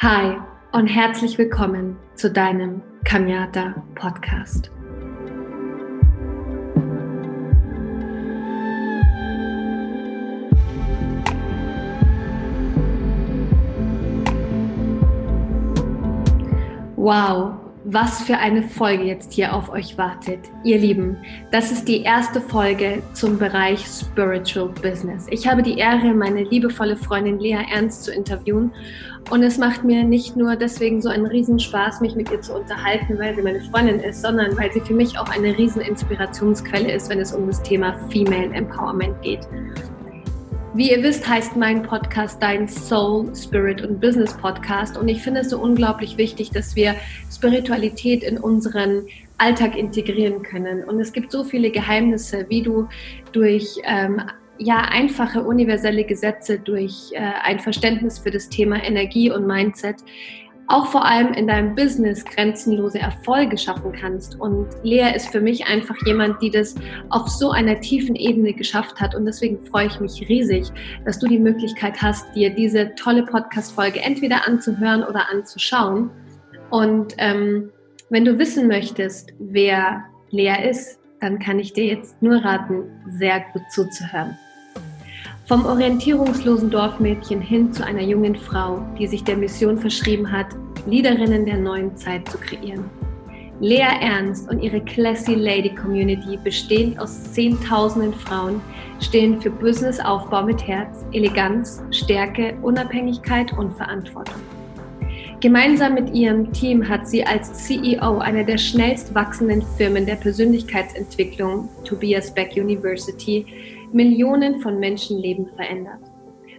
Hi und herzlich willkommen zu deinem Kamiata Podcast. Wow, was für eine Folge jetzt hier auf euch wartet. Ihr Lieben, das ist die erste Folge zum Bereich Spiritual Business. Ich habe die Ehre, meine liebevolle Freundin Lea Ernst zu interviewen und es macht mir nicht nur deswegen so einen Riesenspaß, mich mit ihr zu unterhalten, weil sie meine Freundin ist, sondern weil sie für mich auch eine riesen Inspirationsquelle ist, wenn es um das Thema Female Empowerment geht. Wie ihr wisst, heißt mein Podcast Dein Soul, Spirit und Business Podcast. Und ich finde es so unglaublich wichtig, dass wir Spiritualität in unseren Alltag integrieren können. Und es gibt so viele Geheimnisse, wie du durch ähm, ja, einfache universelle Gesetze, durch äh, ein Verständnis für das Thema Energie und Mindset auch vor allem in deinem Business grenzenlose Erfolge schaffen kannst. Und Lea ist für mich einfach jemand, die das auf so einer tiefen Ebene geschafft hat. Und deswegen freue ich mich riesig, dass du die Möglichkeit hast, dir diese tolle Podcast-Folge entweder anzuhören oder anzuschauen. Und ähm, wenn du wissen möchtest, wer Lea ist, dann kann ich dir jetzt nur raten, sehr gut zuzuhören. Vom orientierungslosen Dorfmädchen hin zu einer jungen Frau, die sich der Mission verschrieben hat, Leaderinnen der neuen Zeit zu kreieren. Lea Ernst und ihre Classy Lady Community, bestehend aus Zehntausenden Frauen, stehen für Businessaufbau mit Herz, Eleganz, Stärke, Unabhängigkeit und Verantwortung. Gemeinsam mit ihrem Team hat sie als CEO einer der schnellst wachsenden Firmen der Persönlichkeitsentwicklung, Tobias Beck University, Millionen von Menschenleben verändert.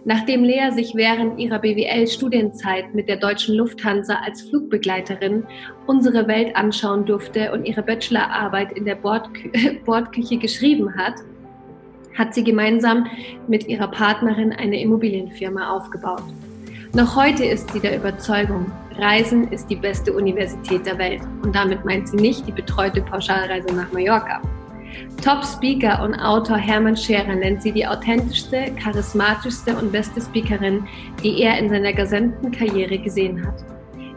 Nachdem Lea sich während ihrer BWL-Studienzeit mit der deutschen Lufthansa als Flugbegleiterin unsere Welt anschauen durfte und ihre Bachelorarbeit in der Bordkü Bordküche geschrieben hat, hat sie gemeinsam mit ihrer Partnerin eine Immobilienfirma aufgebaut. Noch heute ist sie der Überzeugung, Reisen ist die beste Universität der Welt. Und damit meint sie nicht die betreute Pauschalreise nach Mallorca. Top-Speaker und Autor Hermann Scherer nennt sie die authentischste, charismatischste und beste Speakerin, die er in seiner gesamten Karriere gesehen hat.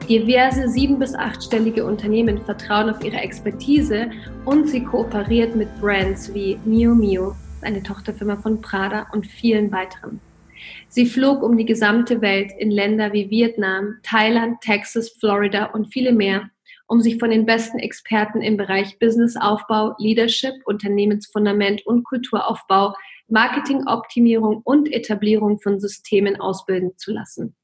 Diverse sieben- bis achtstellige Unternehmen vertrauen auf ihre Expertise und sie kooperiert mit Brands wie Mio Mio, eine Tochterfirma von Prada und vielen weiteren. Sie flog um die gesamte Welt in Länder wie Vietnam, Thailand, Texas, Florida und viele mehr um sich von den besten Experten im Bereich Businessaufbau, Leadership, Unternehmensfundament und Kulturaufbau, Marketingoptimierung und Etablierung von Systemen ausbilden zu lassen.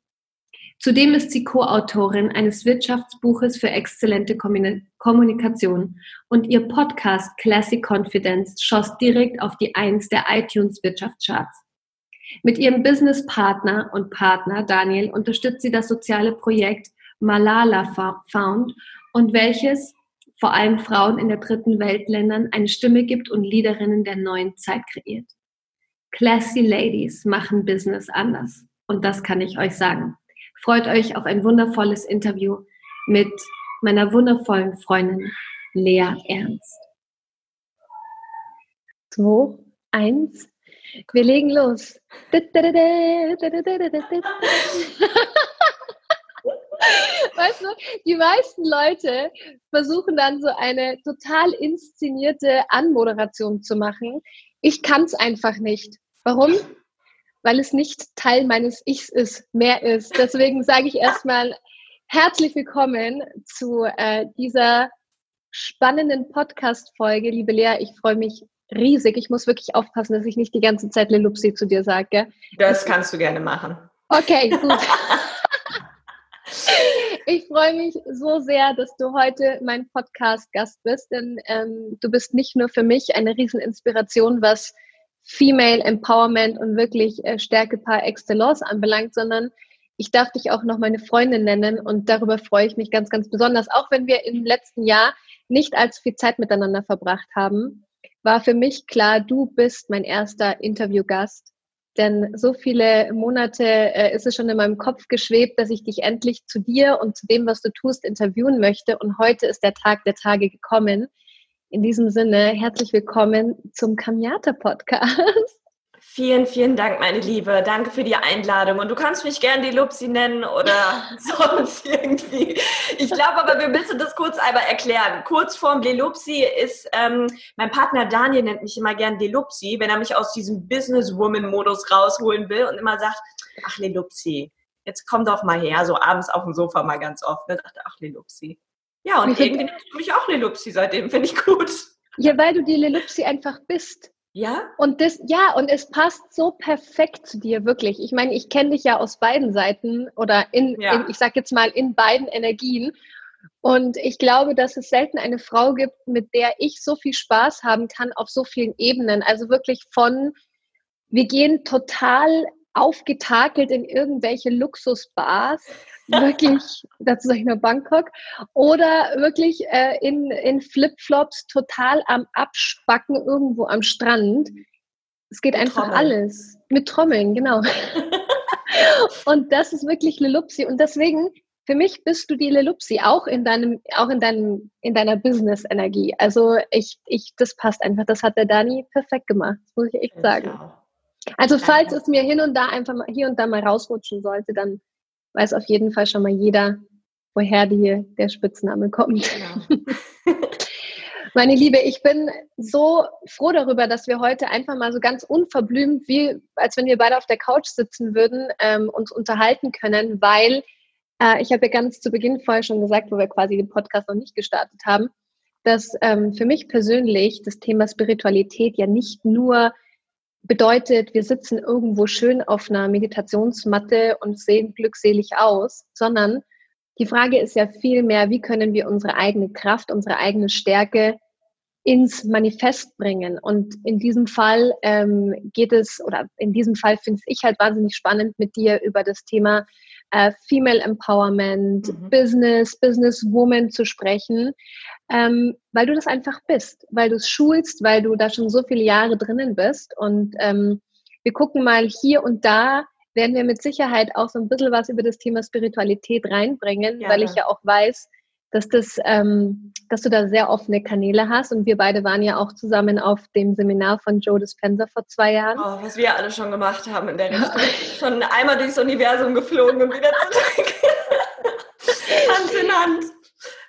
Zudem ist sie Co-Autorin eines Wirtschaftsbuches für exzellente Kommunikation und ihr Podcast Classic Confidence schoss direkt auf die Eins der iTunes Wirtschaftscharts. Mit ihrem Businesspartner und Partner Daniel unterstützt sie das soziale Projekt Malala Found und welches vor allem Frauen in der dritten Weltländern eine Stimme gibt und Leaderinnen der neuen Zeit kreiert. Classy Ladies machen Business anders. Und das kann ich euch sagen. Freut euch auf ein wundervolles Interview mit meiner wundervollen Freundin Lea Ernst. Zwei, eins, wir legen los. Weißt du, die meisten Leute versuchen dann so eine total inszenierte Anmoderation zu machen. Ich kann es einfach nicht. Warum? Weil es nicht Teil meines Ichs ist, mehr ist. Deswegen sage ich erstmal herzlich willkommen zu äh, dieser spannenden Podcast-Folge. Liebe Lea, ich freue mich riesig. Ich muss wirklich aufpassen, dass ich nicht die ganze Zeit Lelupsi zu dir sage. Das kannst du gerne machen. Okay, gut. Ich freue mich so sehr, dass du heute mein Podcast-Gast bist, denn ähm, du bist nicht nur für mich eine Rieseninspiration, was Female Empowerment und wirklich äh, Stärke par excellence anbelangt, sondern ich darf dich auch noch meine Freundin nennen und darüber freue ich mich ganz, ganz besonders. Auch wenn wir im letzten Jahr nicht allzu viel Zeit miteinander verbracht haben, war für mich klar, du bist mein erster Interviewgast denn so viele Monate äh, ist es schon in meinem Kopf geschwebt, dass ich dich endlich zu dir und zu dem, was du tust, interviewen möchte. Und heute ist der Tag der Tage gekommen. In diesem Sinne, herzlich willkommen zum Kamiata Podcast. Vielen, vielen Dank, meine Liebe. Danke für die Einladung. Und du kannst mich gerne die Lupsi nennen oder sonst irgendwie. Ich glaube aber, wir müssen das kurz einmal erklären. Kurzform Lelupsi ist, ähm, mein Partner Daniel nennt mich immer gern Lelupsi, wenn er mich aus diesem Businesswoman-Modus rausholen will und immer sagt, ach Lelupsi, jetzt komm doch mal her, so abends auf dem Sofa mal ganz oft. Und dachte, ach Lelupsi. Ja, und irgendwie nennst du mich auch Lelupsi seitdem, finde ich gut. Ja, weil du die Lelupsi einfach bist. Ja? Und das, ja, und es passt so perfekt zu dir, wirklich. Ich meine, ich kenne dich ja aus beiden Seiten oder in, ja. in ich sag jetzt mal, in beiden Energien. Und ich glaube, dass es selten eine Frau gibt, mit der ich so viel Spaß haben kann auf so vielen Ebenen. Also wirklich von, wir gehen total aufgetakelt in irgendwelche Luxusbars, wirklich, dazu sage ich nur Bangkok, oder wirklich äh, in, in Flipflops total am Abspacken irgendwo am Strand. Es geht Mit einfach Trommeln. alles. Mit Trommeln, genau. und das ist wirklich Lelupsi. Und deswegen, für mich bist du die Lelupsi, auch in deinem, auch in deinem, in deiner Business-Energie. Also ich, ich, das passt einfach. Das hat der Dani perfekt gemacht, muss ich echt sagen. Also falls es mir hin und da einfach mal hier und da mal rausrutschen sollte, dann weiß auf jeden Fall schon mal jeder, woher die, der Spitzname kommt. Genau. Meine Liebe, ich bin so froh darüber, dass wir heute einfach mal so ganz unverblümt, wie als wenn wir beide auf der Couch sitzen würden, ähm, uns unterhalten können, weil äh, ich habe ja ganz zu Beginn vorher schon gesagt, wo wir quasi den Podcast noch nicht gestartet haben, dass ähm, für mich persönlich das Thema Spiritualität ja nicht nur bedeutet, wir sitzen irgendwo schön auf einer Meditationsmatte und sehen glückselig aus, sondern die Frage ist ja viel mehr, wie können wir unsere eigene Kraft, unsere eigene Stärke ins Manifest bringen. Und in diesem Fall ähm, geht es, oder in diesem Fall finde ich halt wahnsinnig spannend, mit dir über das Thema äh, Female Empowerment, mhm. Business, Businesswoman zu sprechen, ähm, weil du das einfach bist, weil du es schulst, weil du da schon so viele Jahre drinnen bist. Und ähm, wir gucken mal hier und da, werden wir mit Sicherheit auch so ein bisschen was über das Thema Spiritualität reinbringen, ja, weil ich ja auch weiß, dass das, ähm, dass du da sehr offene Kanäle hast und wir beide waren ja auch zusammen auf dem Seminar von Joe Dispenza vor zwei Jahren. Oh, was wir alle schon gemacht haben in der Richtung. schon einmal durchs Universum geflogen und wieder zurück. Hand in Hand.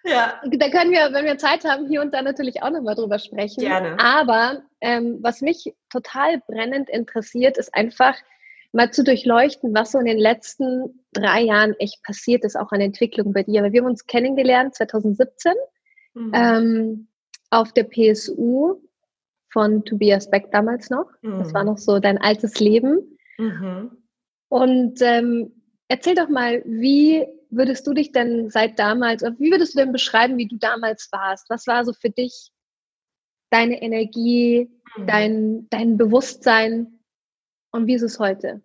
Ja. Da können wir, wenn wir Zeit haben, hier und da natürlich auch nochmal drüber sprechen. Gerne. Aber ähm, was mich total brennend interessiert, ist einfach, mal zu durchleuchten, was so in den letzten drei Jahren echt passiert ist, auch an Entwicklung bei dir. Weil wir haben uns kennengelernt 2017 mhm. ähm, auf der PSU von Tobias Beck damals noch. Mhm. Das war noch so dein altes Leben. Mhm. Und ähm, erzähl doch mal, wie würdest du dich denn seit damals, wie würdest du denn beschreiben, wie du damals warst? Was war so für dich deine Energie, mhm. dein, dein Bewusstsein? Und wie ist es heute?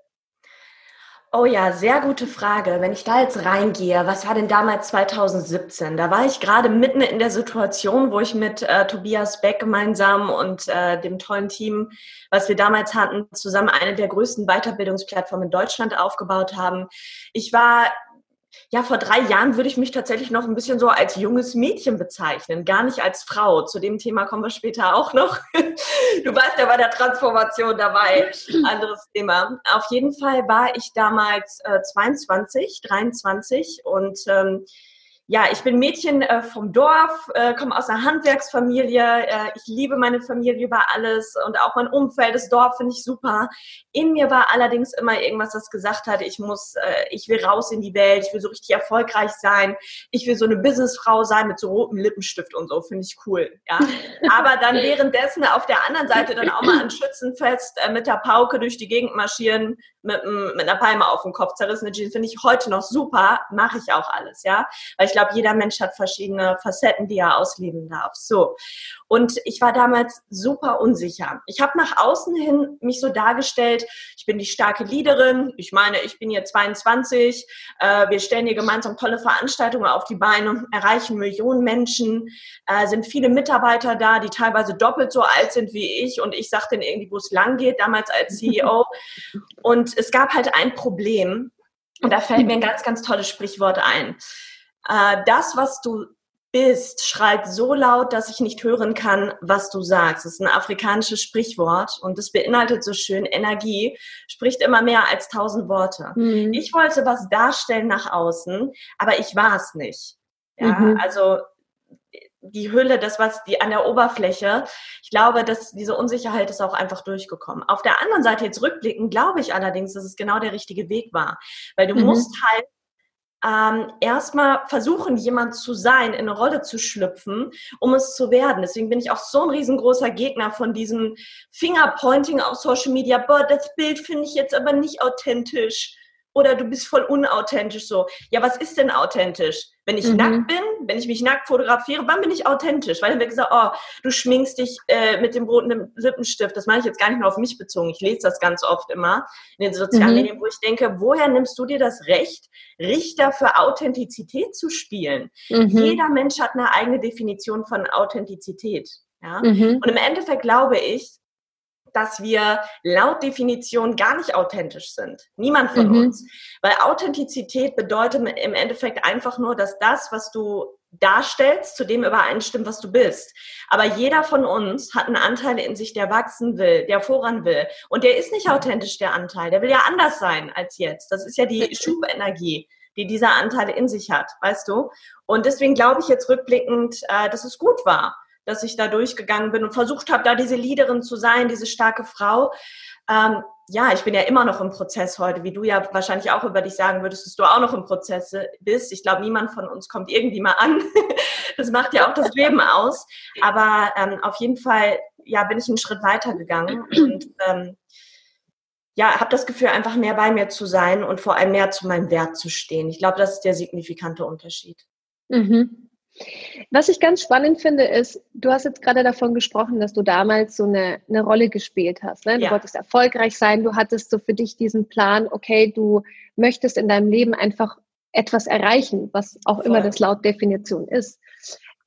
Oh ja, sehr gute Frage. Wenn ich da jetzt reingehe, was war denn damals 2017? Da war ich gerade mitten in der Situation, wo ich mit äh, Tobias Beck gemeinsam und äh, dem tollen Team, was wir damals hatten, zusammen eine der größten Weiterbildungsplattformen in Deutschland aufgebaut haben. Ich war ja, vor drei Jahren würde ich mich tatsächlich noch ein bisschen so als junges Mädchen bezeichnen, gar nicht als Frau. Zu dem Thema kommen wir später auch noch. Du warst ja bei der Transformation dabei. Anderes Thema. Auf jeden Fall war ich damals äh, 22, 23 und ähm, ja, ich bin Mädchen äh, vom Dorf, äh, komme aus einer Handwerksfamilie. Äh, ich liebe meine Familie über alles und auch mein Umfeld, das Dorf finde ich super. In mir war allerdings immer irgendwas, das gesagt hat, ich muss, äh, ich will raus in die Welt, ich will so richtig erfolgreich sein, ich will so eine Businessfrau sein mit so rotem Lippenstift und so, finde ich cool. Ja, aber dann währenddessen auf der anderen Seite dann auch mal an Schützenfest äh, mit der Pauke durch die Gegend marschieren, mit, mit einer Palme auf dem Kopf, zerrissene Jeans, finde ich heute noch super, mache ich auch alles, ja, weil ich glaube, jeder Mensch hat verschiedene Facetten, die er ausleben darf. So. Und ich war damals super unsicher. Ich habe nach außen hin mich so dargestellt, ich bin die starke Leaderin. Ich meine, ich bin hier 22. Äh, wir stellen hier gemeinsam tolle Veranstaltungen auf die Beine, erreichen Millionen Menschen, äh, sind viele Mitarbeiter da, die teilweise doppelt so alt sind wie ich. Und ich sagte denen irgendwie, wo es lang geht, damals als CEO. Und es gab halt ein Problem. Und da fällt mir ein ganz, ganz tolles Sprichwort ein. Äh, das, was du bist, schreit so laut, dass ich nicht hören kann, was du sagst. Das ist ein afrikanisches Sprichwort und das beinhaltet so schön, Energie spricht immer mehr als tausend Worte. Mhm. Ich wollte was darstellen nach außen, aber ich war es nicht. Ja, mhm. also die Hülle, das was die an der Oberfläche. Ich glaube, dass diese Unsicherheit ist auch einfach durchgekommen. Auf der anderen Seite jetzt rückblickend glaube ich allerdings, dass es genau der richtige Weg war, weil du mhm. musst halt ähm, erstmal versuchen, jemand zu sein, in eine Rolle zu schlüpfen, um es zu werden. Deswegen bin ich auch so ein riesengroßer Gegner von diesem Fingerpointing auf Social Media. Boah, das Bild finde ich jetzt aber nicht authentisch oder du bist voll unauthentisch so. Ja, was ist denn authentisch? Wenn ich mhm. nackt bin, wenn ich mich nackt fotografiere, wann bin ich authentisch? Weil dann wird gesagt, oh, du schminkst dich äh, mit dem roten Lippenstift. Das mache ich jetzt gar nicht nur auf mich bezogen. Ich lese das ganz oft immer in den sozialen mhm. Medien, wo ich denke, woher nimmst du dir das Recht, Richter für Authentizität zu spielen? Mhm. Jeder Mensch hat eine eigene Definition von Authentizität. Ja? Mhm. Und im Endeffekt glaube ich, dass wir laut Definition gar nicht authentisch sind. Niemand von mhm. uns. Weil Authentizität bedeutet im Endeffekt einfach nur, dass das, was du darstellst, zu dem übereinstimmt, was du bist. Aber jeder von uns hat einen Anteil in sich, der wachsen will, der voran will. Und der ist nicht authentisch, der Anteil. Der will ja anders sein als jetzt. Das ist ja die Schubenergie die dieser Anteil in sich hat, weißt du? Und deswegen glaube ich jetzt rückblickend, äh, dass es gut war, dass ich da durchgegangen bin und versucht habe, da diese Leaderin zu sein, diese starke Frau. Ähm, ja, ich bin ja immer noch im Prozess heute, wie du ja wahrscheinlich auch über dich sagen würdest, dass du auch noch im Prozess bist. Ich glaube, niemand von uns kommt irgendwie mal an. Das macht ja auch das Leben aus. Aber ähm, auf jeden Fall, ja, bin ich einen Schritt weiter gegangen und ähm, ja, habe das Gefühl, einfach mehr bei mir zu sein und vor allem mehr zu meinem Wert zu stehen. Ich glaube, das ist der signifikante Unterschied. Mhm. Was ich ganz spannend finde, ist, du hast jetzt gerade davon gesprochen, dass du damals so eine, eine Rolle gespielt hast. Ne? Du ja. wolltest erfolgreich sein, du hattest so für dich diesen Plan, okay, du möchtest in deinem Leben einfach etwas erreichen, was auch Voll. immer das laut Definition ist.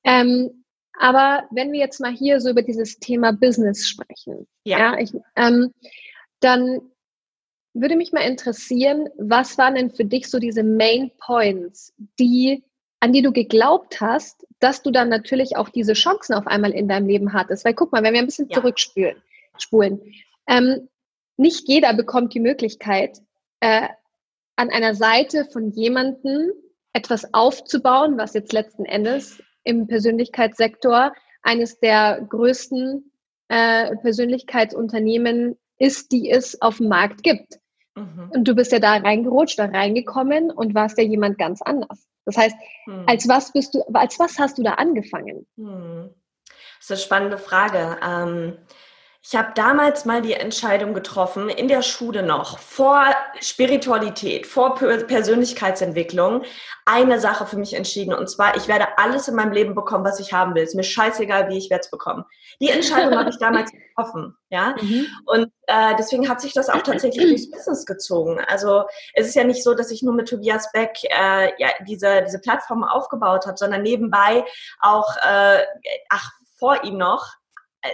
Ähm, aber wenn wir jetzt mal hier so über dieses Thema Business sprechen, ja, ja ich, ähm, dann würde mich mal interessieren, was waren denn für dich so diese Main Points, die an die du geglaubt hast, dass du dann natürlich auch diese Chancen auf einmal in deinem Leben hattest. Weil guck mal, wenn wir ein bisschen ja. zurückspulen, spulen, ähm, nicht jeder bekommt die Möglichkeit, äh, an einer Seite von jemandem etwas aufzubauen, was jetzt letzten Endes im Persönlichkeitssektor eines der größten äh, Persönlichkeitsunternehmen ist, die es auf dem Markt gibt. Mhm. Und du bist ja da reingerutscht, da reingekommen und warst ja jemand ganz anders. Das heißt, hm. als was bist du, als was hast du da angefangen? Hm. Das ist eine spannende Frage. Ähm, ich habe damals mal die Entscheidung getroffen, in der Schule noch, vor Spiritualität, vor Persönlichkeitsentwicklung, eine Sache für mich entschieden. Und zwar, ich werde alles in meinem Leben bekommen, was ich haben will. Ist mir scheißegal, wie ich werde es bekommen. Die Entscheidung habe ich damals getroffen. Ja? Mhm. Und äh, deswegen hat sich das auch tatsächlich durchs Business gezogen. Also es ist ja nicht so, dass ich nur mit Tobias Beck äh, ja, diese, diese Plattform aufgebaut habe, sondern nebenbei auch, äh, ach, vor ihm noch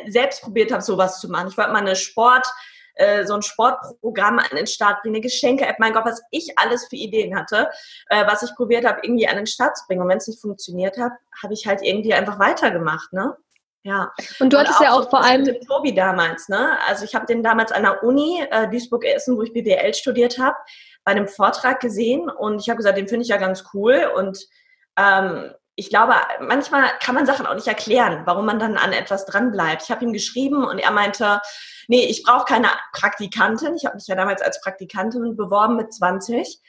selbst probiert habe, sowas zu machen. Ich wollte mal eine Sport, äh, so ein Sportprogramm an den Start bringen, eine Geschenke-App, mein Gott, was ich alles für Ideen hatte, äh, was ich probiert habe, irgendwie an den Start zu bringen. Und wenn es nicht funktioniert hat, habe ich halt irgendwie einfach weitergemacht, ne? Ja. Und du hattest auch ja auch so vor allem mit Tobi damals, ne? Also ich habe den damals an der Uni äh, Duisburg-Essen, wo ich BWL studiert habe, bei einem Vortrag gesehen und ich habe gesagt, den finde ich ja ganz cool und ähm, ich glaube, manchmal kann man Sachen auch nicht erklären, warum man dann an etwas dranbleibt. Ich habe ihm geschrieben und er meinte, nee, ich brauche keine Praktikantin. Ich habe mich ja damals als Praktikantin beworben mit 20.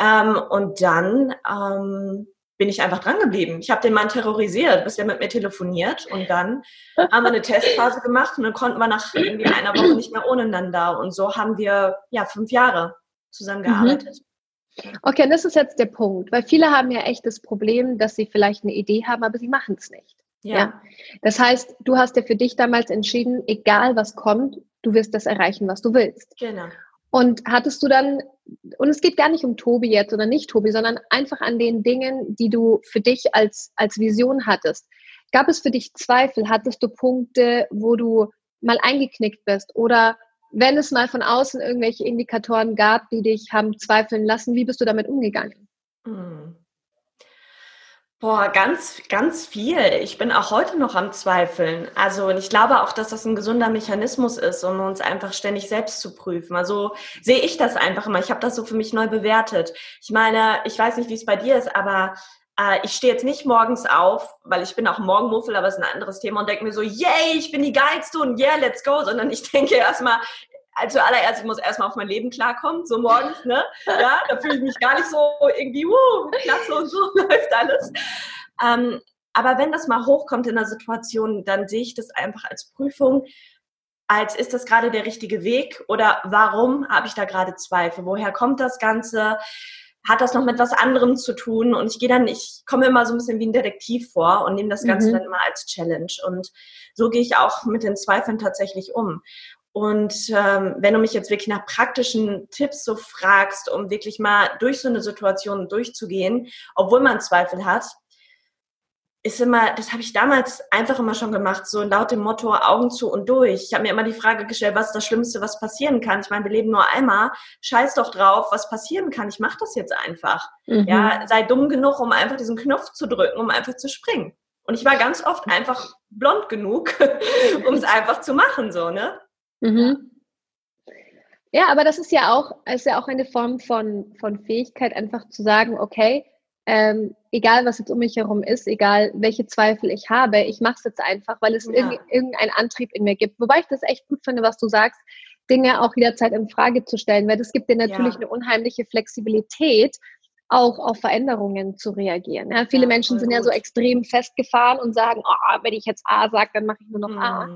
Ähm, und dann ähm, bin ich einfach dran geblieben. Ich habe den Mann terrorisiert, bis er mit mir telefoniert. Und dann haben wir eine Testphase gemacht und dann konnten wir nach irgendwie einer Woche nicht mehr ohne einander. Und so haben wir ja fünf Jahre zusammengearbeitet. Mhm. Okay, und das ist jetzt der Punkt, weil viele haben ja echt das Problem, dass sie vielleicht eine Idee haben, aber sie machen es nicht. Ja. ja. Das heißt, du hast ja für dich damals entschieden, egal was kommt, du wirst das erreichen, was du willst. Genau. Und hattest du dann, und es geht gar nicht um Tobi jetzt oder nicht Tobi, sondern einfach an den Dingen, die du für dich als, als Vision hattest. Gab es für dich Zweifel? Hattest du Punkte, wo du mal eingeknickt bist? Oder wenn es mal von außen irgendwelche Indikatoren gab, die dich haben zweifeln lassen, wie bist du damit umgegangen? Hm. Boah, ganz, ganz viel. Ich bin auch heute noch am Zweifeln. Also, und ich glaube auch, dass das ein gesunder Mechanismus ist, um uns einfach ständig selbst zu prüfen. Also sehe ich das einfach immer. Ich habe das so für mich neu bewertet. Ich meine, ich weiß nicht, wie es bei dir ist, aber ich stehe jetzt nicht morgens auf, weil ich bin auch Morgenmuffel, aber es ist ein anderes Thema und denke mir so, yay, ich bin die geilste und yeah, let's go, sondern ich denke erstmal, also allererst, ich muss erstmal auf mein Leben klarkommen, so morgens, ne? Ja, da fühle ich mich gar nicht so irgendwie, wuh, klasse und so läuft alles. Ähm, aber wenn das mal hochkommt in der Situation, dann sehe ich das einfach als Prüfung, als ist das gerade der richtige Weg oder warum habe ich da gerade Zweifel? Woher kommt das Ganze? Hat das noch mit was anderem zu tun? Und ich gehe dann, ich komme immer so ein bisschen wie ein Detektiv vor und nehme das Ganze mhm. dann immer als Challenge. Und so gehe ich auch mit den Zweifeln tatsächlich um. Und ähm, wenn du mich jetzt wirklich nach praktischen Tipps so fragst, um wirklich mal durch so eine Situation durchzugehen, obwohl man Zweifel hat, ist immer, das habe ich damals einfach immer schon gemacht, so laut dem Motto Augen zu und durch. Ich habe mir immer die Frage gestellt, was ist das Schlimmste, was passieren kann? Ich meine, wir leben nur einmal, scheiß doch drauf, was passieren kann. Ich mache das jetzt einfach. Mhm. Ja, sei dumm genug, um einfach diesen Knopf zu drücken, um einfach zu springen. Und ich war ganz oft einfach blond genug, um es einfach zu machen, so, ne? Mhm. Ja, aber das ist ja auch, ist ja auch eine Form von, von Fähigkeit, einfach zu sagen, okay, ähm, egal was jetzt um mich herum ist, egal welche Zweifel ich habe, ich mache es jetzt einfach, weil es ja. irg irgendeinen Antrieb in mir gibt. Wobei ich das echt gut finde, was du sagst, Dinge auch jederzeit in Frage zu stellen, weil das gibt dir natürlich ja. eine unheimliche Flexibilität, auch auf Veränderungen zu reagieren. Ja, viele ja, Menschen sind gut. ja so extrem festgefahren und sagen, oh, wenn ich jetzt A sage, dann mache ich nur noch mhm. A.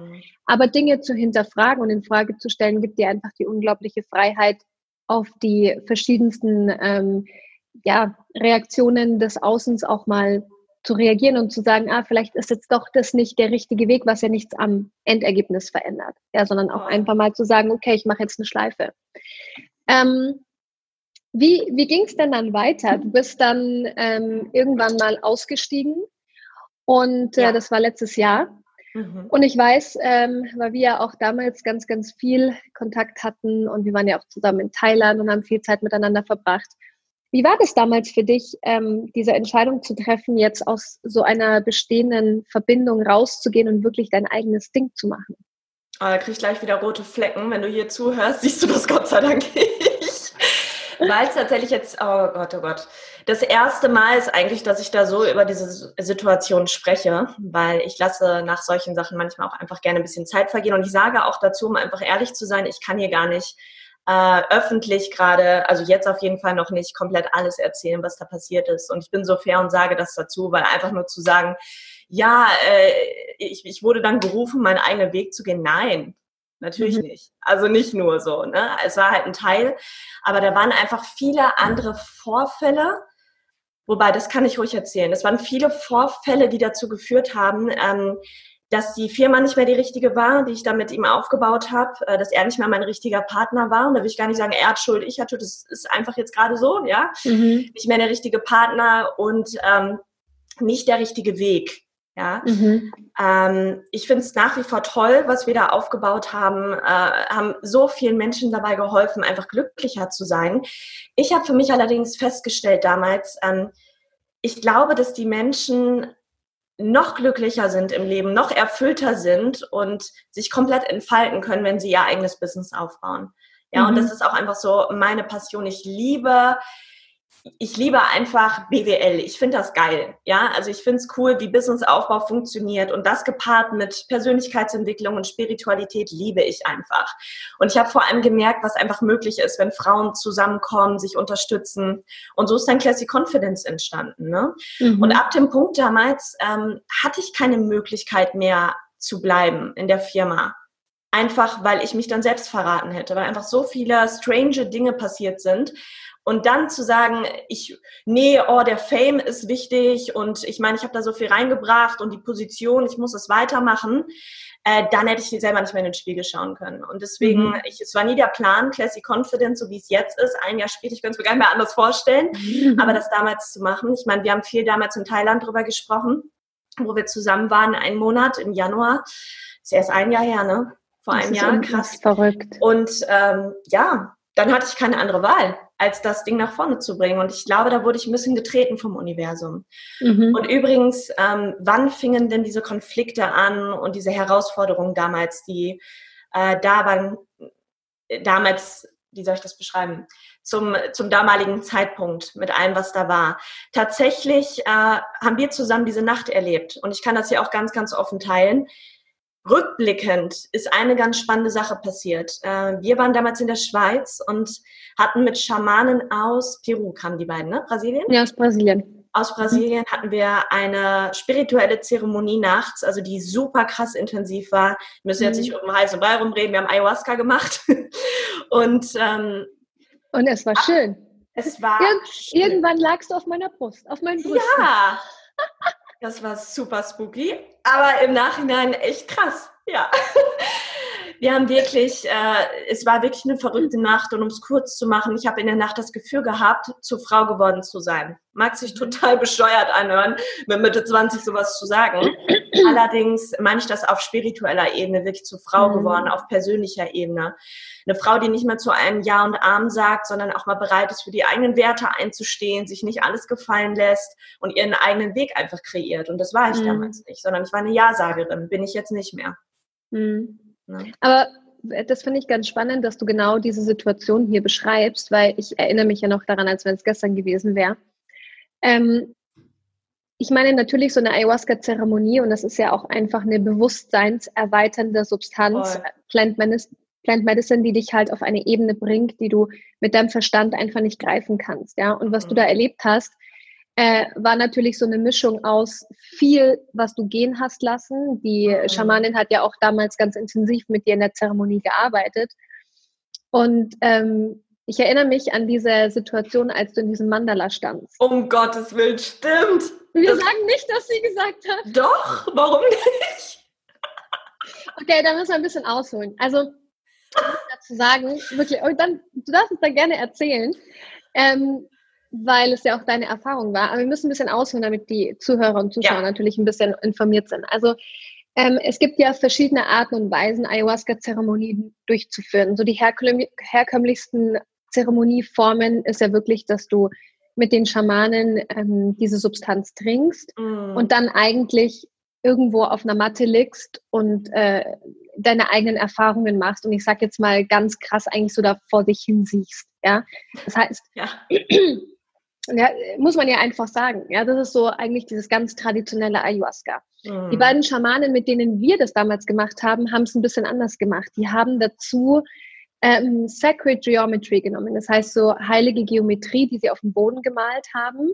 Aber Dinge zu hinterfragen und in Frage zu stellen, gibt dir einfach die unglaubliche Freiheit, auf die verschiedensten ähm, ja, Reaktionen des Außens auch mal zu reagieren und zu sagen, ah, vielleicht ist jetzt doch das nicht der richtige Weg, was ja nichts am Endergebnis verändert. Ja, sondern auch einfach mal zu sagen, okay, ich mache jetzt eine Schleife. Ähm, wie, wie ging es denn dann weiter? Du bist dann ähm, irgendwann mal ausgestiegen und äh, ja. das war letztes Jahr. Mhm. Und ich weiß, ähm, weil wir ja auch damals ganz, ganz viel Kontakt hatten und wir waren ja auch zusammen in Thailand und haben viel Zeit miteinander verbracht. Wie war das damals für dich, ähm, diese Entscheidung zu treffen, jetzt aus so einer bestehenden Verbindung rauszugehen und wirklich dein eigenes Ding zu machen? Oh, da krieg ich gleich wieder rote Flecken. Wenn du hier zuhörst, siehst du das Gott sei Dank nicht. Weil es tatsächlich jetzt, oh Gott, oh Gott. Das erste Mal ist eigentlich, dass ich da so über diese Situation spreche, weil ich lasse nach solchen Sachen manchmal auch einfach gerne ein bisschen Zeit vergehen. Und ich sage auch dazu, um einfach ehrlich zu sein, ich kann hier gar nicht äh, öffentlich gerade, also jetzt auf jeden Fall noch nicht komplett alles erzählen, was da passiert ist. Und ich bin so fair und sage das dazu, weil einfach nur zu sagen, ja, äh, ich, ich wurde dann gerufen, meinen eigenen Weg zu gehen. Nein, Natürlich mhm. nicht. Also nicht nur so. Ne? Es war halt ein Teil, aber da waren einfach viele andere Vorfälle. Wobei, das kann ich ruhig erzählen. Es waren viele Vorfälle, die dazu geführt haben, ähm, dass die Firma nicht mehr die richtige war, die ich da mit ihm aufgebaut habe, äh, dass er nicht mehr mein richtiger Partner war. Und da will ich gar nicht sagen, er hat Schuld, ich hatte, das ist einfach jetzt gerade so, ja. Mhm. Nicht mehr der richtige Partner und ähm, nicht der richtige Weg. Ja, mhm. ähm, ich finde es nach wie vor toll, was wir da aufgebaut haben, äh, haben so vielen Menschen dabei geholfen, einfach glücklicher zu sein. Ich habe für mich allerdings festgestellt damals, ähm, ich glaube, dass die Menschen noch glücklicher sind im Leben, noch erfüllter sind und sich komplett entfalten können, wenn sie ihr eigenes Business aufbauen. Ja, mhm. und das ist auch einfach so meine Passion. Ich liebe ich liebe einfach BWL. Ich finde das geil. Ja, also ich finde es cool, wie Businessaufbau funktioniert und das gepaart mit Persönlichkeitsentwicklung und Spiritualität liebe ich einfach. Und ich habe vor allem gemerkt, was einfach möglich ist, wenn Frauen zusammenkommen, sich unterstützen. Und so ist dann Classic Confidence entstanden. Ne? Mhm. Und ab dem Punkt damals ähm, hatte ich keine Möglichkeit mehr zu bleiben in der Firma einfach weil ich mich dann selbst verraten hätte, weil einfach so viele strange Dinge passiert sind, und dann zu sagen, ich, nee, oh, der Fame ist wichtig und ich meine, ich habe da so viel reingebracht und die Position, ich muss es weitermachen, äh, dann hätte ich selber nicht mehr in den Spiegel schauen können. Und deswegen, mhm. ich, es war nie der Plan, Classic Confidence, so wie es jetzt ist, ein Jahr später, ich könnte es mir gar nicht mehr anders vorstellen, mhm. aber das damals zu machen. Ich meine, wir haben viel damals in Thailand drüber gesprochen, wo wir zusammen waren, einen Monat im Januar. Das ist erst ein Jahr her, ne? Vor das einem Jahr, krass. Verrückt. Und ähm, ja, dann hatte ich keine andere Wahl als das Ding nach vorne zu bringen. Und ich glaube, da wurde ich ein bisschen getreten vom Universum. Mhm. Und übrigens, ähm, wann fingen denn diese Konflikte an und diese Herausforderungen damals, die äh, da waren, damals, wie soll ich das beschreiben, zum, zum damaligen Zeitpunkt mit allem, was da war. Tatsächlich äh, haben wir zusammen diese Nacht erlebt und ich kann das hier auch ganz, ganz offen teilen. Rückblickend ist eine ganz spannende Sache passiert. Äh, wir waren damals in der Schweiz und hatten mit Schamanen aus Peru, kamen die beiden, ne? Brasilien? Ja, aus Brasilien. Aus Brasilien hatten wir eine spirituelle Zeremonie nachts, also die super krass intensiv war. Wir müssen jetzt mhm. nicht um den heißen Brei rumreden, wir haben Ayahuasca gemacht. und, ähm, und es war schön. Es war. Ir schön. Irgendwann lagst du auf meiner Brust, auf meinen Brust. Ja! Das war super spooky, aber im Nachhinein echt krass. Ja. Wir haben wirklich, äh, es war wirklich eine verrückte Nacht und um es kurz zu machen, ich habe in der Nacht das Gefühl gehabt, zur Frau geworden zu sein. Mag sich total bescheuert anhören, mit Mitte 20 sowas zu sagen. Allerdings meine ich das auf spiritueller Ebene, wirklich zur Frau mhm. geworden, auf persönlicher Ebene. Eine Frau, die nicht mehr zu einem Ja und Arm sagt, sondern auch mal bereit ist, für die eigenen Werte einzustehen, sich nicht alles gefallen lässt und ihren eigenen Weg einfach kreiert. Und das war ich mhm. damals nicht, sondern ich war eine Ja-Sagerin, bin ich jetzt nicht mehr. Mhm. Ja. Aber das finde ich ganz spannend, dass du genau diese Situation hier beschreibst, weil ich erinnere mich ja noch daran, als wenn es gestern gewesen wäre. Ähm, ich meine natürlich so eine Ayahuasca-Zeremonie und das ist ja auch einfach eine bewusstseinserweiternde Substanz, Plant Medicine, Plant Medicine, die dich halt auf eine Ebene bringt, die du mit deinem Verstand einfach nicht greifen kannst. Ja, und was mhm. du da erlebt hast, äh, war natürlich so eine Mischung aus viel, was du gehen hast lassen. Die mhm. Schamanin hat ja auch damals ganz intensiv mit dir in der Zeremonie gearbeitet. Und ähm, ich erinnere mich an diese Situation, als du in diesem Mandala standst. Um Gottes Willen, stimmt. Wir das sagen nicht, dass sie gesagt hat. Doch, warum nicht? Okay, da müssen wir ein bisschen ausholen. Also, dazu sagen, wirklich, und dann, du darfst es dann gerne erzählen. Ähm, weil es ja auch deine Erfahrung war. Aber wir müssen ein bisschen ausholen, damit die Zuhörer und Zuschauer ja. natürlich ein bisschen informiert sind. Also ähm, es gibt ja verschiedene Arten und Weisen, Ayahuasca-Zeremonien durchzuführen. So die herkömmlichsten Zeremonieformen ist ja wirklich, dass du mit den Schamanen ähm, diese Substanz trinkst mm. und dann eigentlich irgendwo auf einer Matte liegst und äh, deine eigenen Erfahrungen machst und ich sag jetzt mal ganz krass eigentlich so da vor sich hin siehst. Ja, das heißt, ja. ja, muss man ja einfach sagen. Ja, das ist so eigentlich dieses ganz traditionelle Ayahuasca. Mhm. Die beiden Schamanen, mit denen wir das damals gemacht haben, haben es ein bisschen anders gemacht. Die haben dazu ähm, Sacred Geometry genommen. Das heißt so heilige Geometrie, die sie auf dem Boden gemalt haben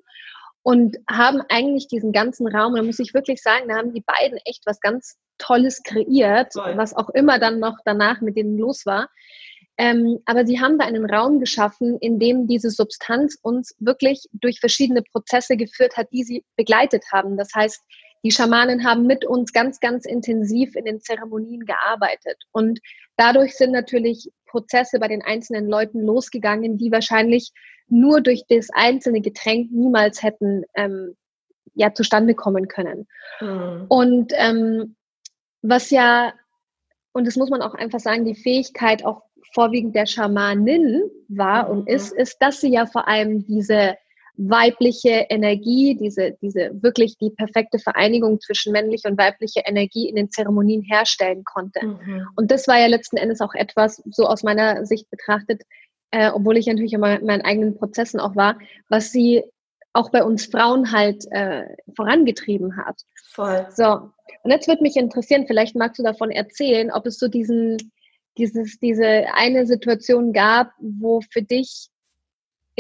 und haben eigentlich diesen ganzen Raum, da muss ich wirklich sagen, da haben die beiden echt was ganz Tolles kreiert, Toll. was auch immer dann noch danach mit denen los war. Ähm, aber sie haben da einen Raum geschaffen, in dem diese Substanz uns wirklich durch verschiedene Prozesse geführt hat, die sie begleitet haben. Das heißt, die Schamanen haben mit uns ganz, ganz intensiv in den Zeremonien gearbeitet. Und dadurch sind natürlich Prozesse bei den einzelnen Leuten losgegangen, die wahrscheinlich nur durch das einzelne Getränk niemals hätten ähm, ja zustande kommen können. Mhm. Und ähm, was ja, und das muss man auch einfach sagen, die Fähigkeit auch vorwiegend der Schamanin war mhm. und ist, ist, dass sie ja vor allem diese weibliche Energie, diese, diese wirklich die perfekte Vereinigung zwischen männlicher und weiblicher Energie in den Zeremonien herstellen konnte. Mhm. Und das war ja letzten Endes auch etwas, so aus meiner Sicht betrachtet, äh, obwohl ich natürlich immer in meinen eigenen Prozessen auch war, was sie auch bei uns Frauen halt äh, vorangetrieben hat. Voll. So, und jetzt würde mich interessieren, vielleicht magst du davon erzählen, ob es so diesen dieses, diese eine Situation gab, wo für dich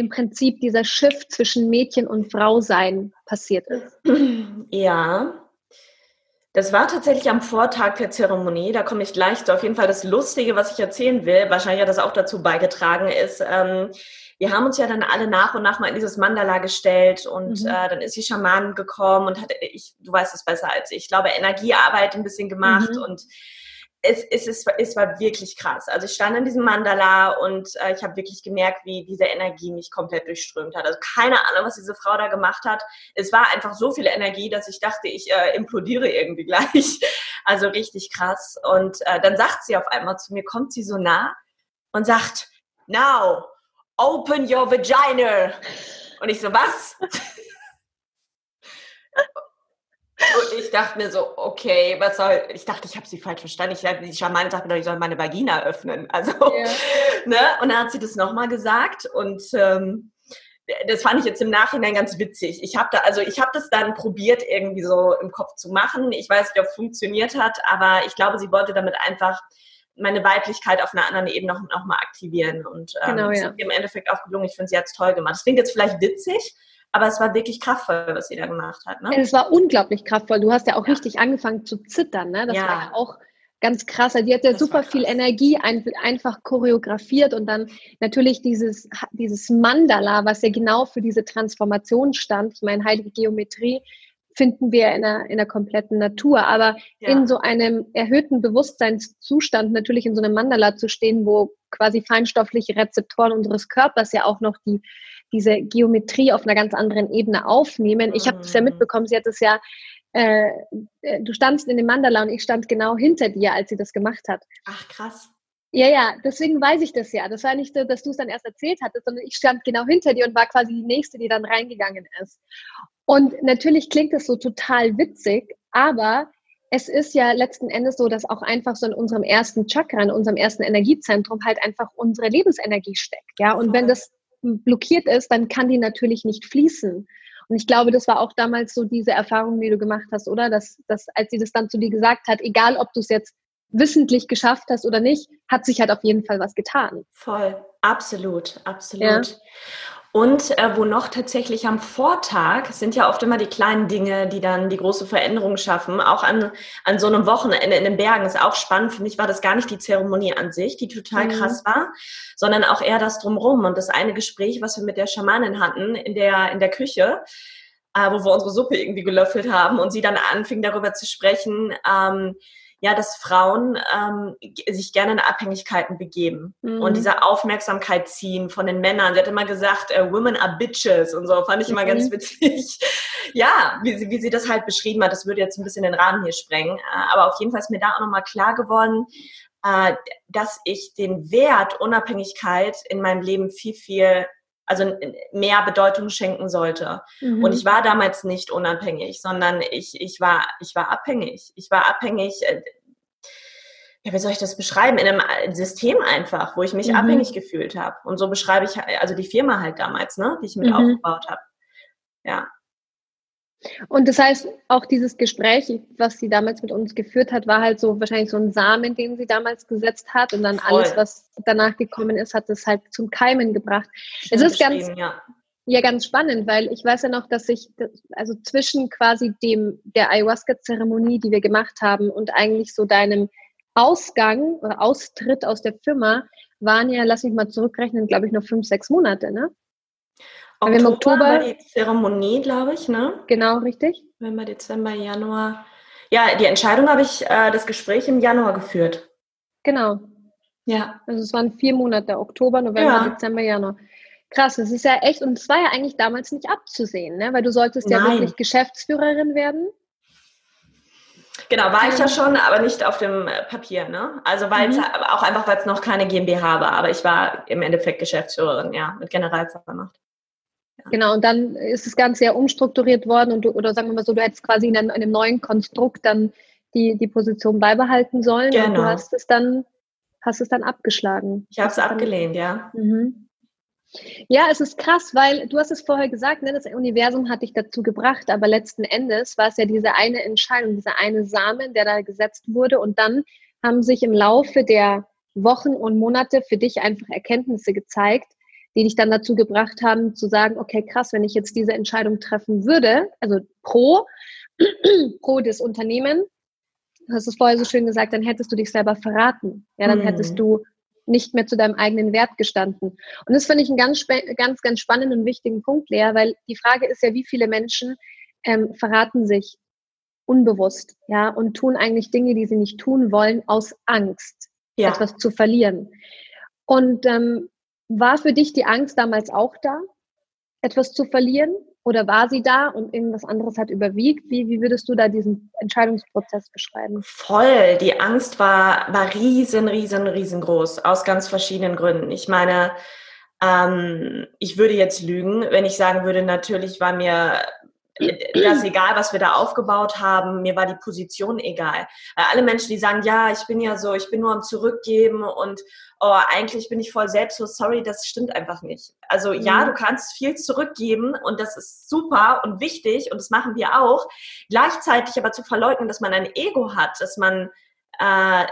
im Prinzip dieser Shift zwischen Mädchen und Frau sein passiert ist? Ja, das war tatsächlich am Vortag der Zeremonie. Da komme ich gleich zu. Auf jeden Fall das Lustige, was ich erzählen will, wahrscheinlich hat das auch dazu beigetragen, ist, ähm, wir haben uns ja dann alle nach und nach mal in dieses Mandala gestellt und mhm. äh, dann ist die Schamanin gekommen und hat, ich, du weißt es besser als ich, ich glaube, Energiearbeit ein bisschen gemacht mhm. und es, es, es, es war wirklich krass. Also ich stand in diesem Mandala und äh, ich habe wirklich gemerkt, wie diese Energie mich komplett durchströmt hat. Also keine Ahnung, was diese Frau da gemacht hat. Es war einfach so viel Energie, dass ich dachte, ich äh, implodiere irgendwie gleich. Also richtig krass. Und äh, dann sagt sie auf einmal zu mir, kommt sie so nah und sagt, now, open your vagina. Und ich so, was? Und ich dachte mir so, okay, was soll, ich dachte, ich habe sie falsch verstanden. Ich dachte, die Schamane sagt mir doch, ich soll meine Vagina öffnen. Also, ja. ne? Und dann hat sie das nochmal gesagt und ähm, das fand ich jetzt im Nachhinein ganz witzig. Ich habe da, also ich habe das dann probiert, irgendwie so im Kopf zu machen. Ich weiß nicht, ob es funktioniert hat, aber ich glaube, sie wollte damit einfach meine Weiblichkeit auf einer anderen Ebene noch, noch mal aktivieren. Und ähm, genau, ja. ist im Endeffekt auch gelungen. Ich finde, sie hat es toll gemacht. Das klingt jetzt vielleicht witzig, aber es war wirklich kraftvoll, was sie da gemacht hat. Ne? Es war unglaublich kraftvoll. Du hast ja auch ja. richtig angefangen zu zittern. Ne? Das ja. war ja auch ganz krass. Die hat ja das super viel Energie ein, einfach choreografiert und dann natürlich dieses, dieses Mandala, was ja genau für diese Transformation stand. Ich meine, heilige Geometrie finden wir in der, in der kompletten Natur. Aber ja. in so einem erhöhten Bewusstseinszustand, natürlich in so einem Mandala zu stehen, wo quasi feinstoffliche Rezeptoren unseres Körpers ja auch noch die, diese Geometrie auf einer ganz anderen Ebene aufnehmen. Ich habe es ja mhm. mitbekommen, sie hat es ja, äh, äh, du standst in dem Mandala und ich stand genau hinter dir, als sie das gemacht hat. Ach, krass. Ja, ja, deswegen weiß ich das ja. Das war nicht so, dass du es dann erst erzählt hattest, sondern ich stand genau hinter dir und war quasi die Nächste, die dann reingegangen ist. Und natürlich klingt es so total witzig, aber es ist ja letzten Endes so, dass auch einfach so in unserem ersten Chakra, in unserem ersten Energiezentrum halt einfach unsere Lebensenergie steckt. Ja, und wenn das blockiert ist, dann kann die natürlich nicht fließen. Und ich glaube, das war auch damals so diese Erfahrung, die du gemacht hast, oder? Dass, dass als sie das dann zu dir gesagt hat, egal ob du es jetzt wissentlich geschafft hast oder nicht, hat sich halt auf jeden Fall was getan. Voll, absolut, absolut. Ja. Und äh, wo noch tatsächlich am Vortag sind ja oft immer die kleinen Dinge, die dann die große Veränderung schaffen. Auch an, an so einem Wochenende in den Bergen ist auch spannend. Für mich war das gar nicht die Zeremonie an sich, die total mhm. krass war, sondern auch eher das drumrum. Und das eine Gespräch, was wir mit der Schamanin hatten in der, in der Küche, äh, wo wir unsere Suppe irgendwie gelöffelt haben und sie dann anfing darüber zu sprechen, ähm, ja, dass Frauen ähm, sich gerne in Abhängigkeiten begeben mhm. und diese Aufmerksamkeit ziehen von den Männern. Sie hat immer gesagt, äh, Women are bitches und so, fand ich immer mhm. ganz witzig. ja, wie sie, wie sie das halt beschrieben hat, das würde jetzt ein bisschen den Rahmen hier sprengen. Äh, aber auf jeden Fall ist mir da auch nochmal klar geworden, äh, dass ich den Wert Unabhängigkeit in meinem Leben viel, viel also mehr Bedeutung schenken sollte. Mhm. Und ich war damals nicht unabhängig, sondern ich, ich, war, ich war abhängig. Ich war abhängig, äh, ja, wie soll ich das beschreiben? In einem System einfach, wo ich mich mhm. abhängig gefühlt habe. Und so beschreibe ich also die Firma halt damals, ne, die ich mit mhm. aufgebaut habe. Ja. Und das heißt, auch dieses Gespräch, was sie damals mit uns geführt hat, war halt so wahrscheinlich so ein Samen, den sie damals gesetzt hat. Und dann Voll. alles, was danach gekommen ist, hat es halt zum Keimen gebracht. Schön es ist ganz, ja. ja. ganz spannend, weil ich weiß ja noch, dass ich, also zwischen quasi dem, der Ayahuasca-Zeremonie, die wir gemacht haben und eigentlich so deinem Ausgang oder Austritt aus der Firma, waren ja, lass mich mal zurückrechnen, glaube ich, noch fünf, sechs Monate, ne? Oktober, im Oktober war die Zeremonie, glaube ich, ne? Genau, richtig. November, Dezember, Januar. Ja, die Entscheidung habe ich, äh, das Gespräch im Januar geführt. Genau. Ja. Also es waren vier Monate, Oktober, November, ja. Dezember, Januar. Krass, das ist ja echt, und es war ja eigentlich damals nicht abzusehen, ne? weil du solltest Nein. ja wirklich Geschäftsführerin werden. Genau, war ich ja schon, aber nicht auf dem äh, Papier, ne? Also weil es mhm. auch einfach, weil es noch keine GmbH war, aber ich war im Endeffekt Geschäftsführerin, ja, mit Generalvermacht. Genau, und dann ist das Ganze ja umstrukturiert worden und du, oder sagen wir mal so, du hättest quasi in einem, einem neuen Konstrukt dann die, die Position beibehalten sollen genau. und du genau. hast es dann, hast es dann abgeschlagen. Ich habe es abgelehnt, ja. Mhm. Ja, es ist krass, weil du hast es vorher gesagt, ne, das Universum hat dich dazu gebracht, aber letzten Endes war es ja diese eine Entscheidung, dieser eine Samen, der da gesetzt wurde und dann haben sich im Laufe der Wochen und Monate für dich einfach Erkenntnisse gezeigt, die dich dann dazu gebracht haben, zu sagen, okay, krass, wenn ich jetzt diese Entscheidung treffen würde, also pro, pro das Unternehmen, hast du es vorher so schön gesagt, dann hättest du dich selber verraten. Ja, dann mhm. hättest du nicht mehr zu deinem eigenen Wert gestanden. Und das finde ich einen ganz, ganz, ganz spannenden und wichtigen Punkt, Lea, weil die Frage ist ja, wie viele Menschen ähm, verraten sich unbewusst, ja, und tun eigentlich Dinge, die sie nicht tun wollen, aus Angst, ja. etwas zu verlieren. Und ähm, war für dich die Angst damals auch da, etwas zu verlieren? Oder war sie da und irgendwas anderes hat überwiegt? Wie, wie würdest du da diesen Entscheidungsprozess beschreiben? Voll. Die Angst war, war riesen, riesen, riesengroß. Aus ganz verschiedenen Gründen. Ich meine, Ähm, ich würde jetzt lügen, wenn ich sagen würde, natürlich war mir das egal, was wir da aufgebaut haben, mir war die Position egal. Weil alle Menschen, die sagen, ja, ich bin ja so, ich bin nur am Zurückgeben und oh, eigentlich bin ich voll selbstlos, sorry, das stimmt einfach nicht. Also mhm. ja, du kannst viel zurückgeben und das ist super und wichtig und das machen wir auch. Gleichzeitig aber zu verleugnen, dass man ein Ego hat, dass man äh,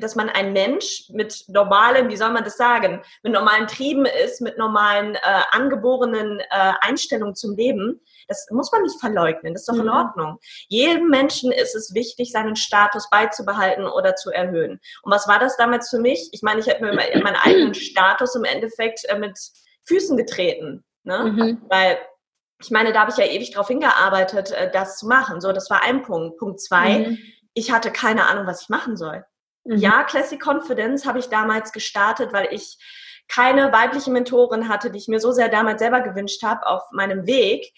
dass man ein Mensch mit normalen, wie soll man das sagen, mit normalen Trieben ist, mit normalen äh, angeborenen äh, Einstellungen zum Leben, das muss man nicht verleugnen, das ist doch in mhm. Ordnung. Jedem Menschen ist es wichtig, seinen Status beizubehalten oder zu erhöhen. Und was war das damals für mich? Ich meine, ich habe mir meinen eigenen Status im Endeffekt äh, mit Füßen getreten. Ne? Mhm. Weil ich meine, da habe ich ja ewig darauf hingearbeitet, äh, das zu machen. So, das war ein Punkt. Punkt zwei, mhm. ich hatte keine Ahnung, was ich machen soll. Mhm. Ja, Classic Confidence habe ich damals gestartet, weil ich keine weibliche Mentorin hatte, die ich mir so sehr damals selber gewünscht habe auf meinem Weg.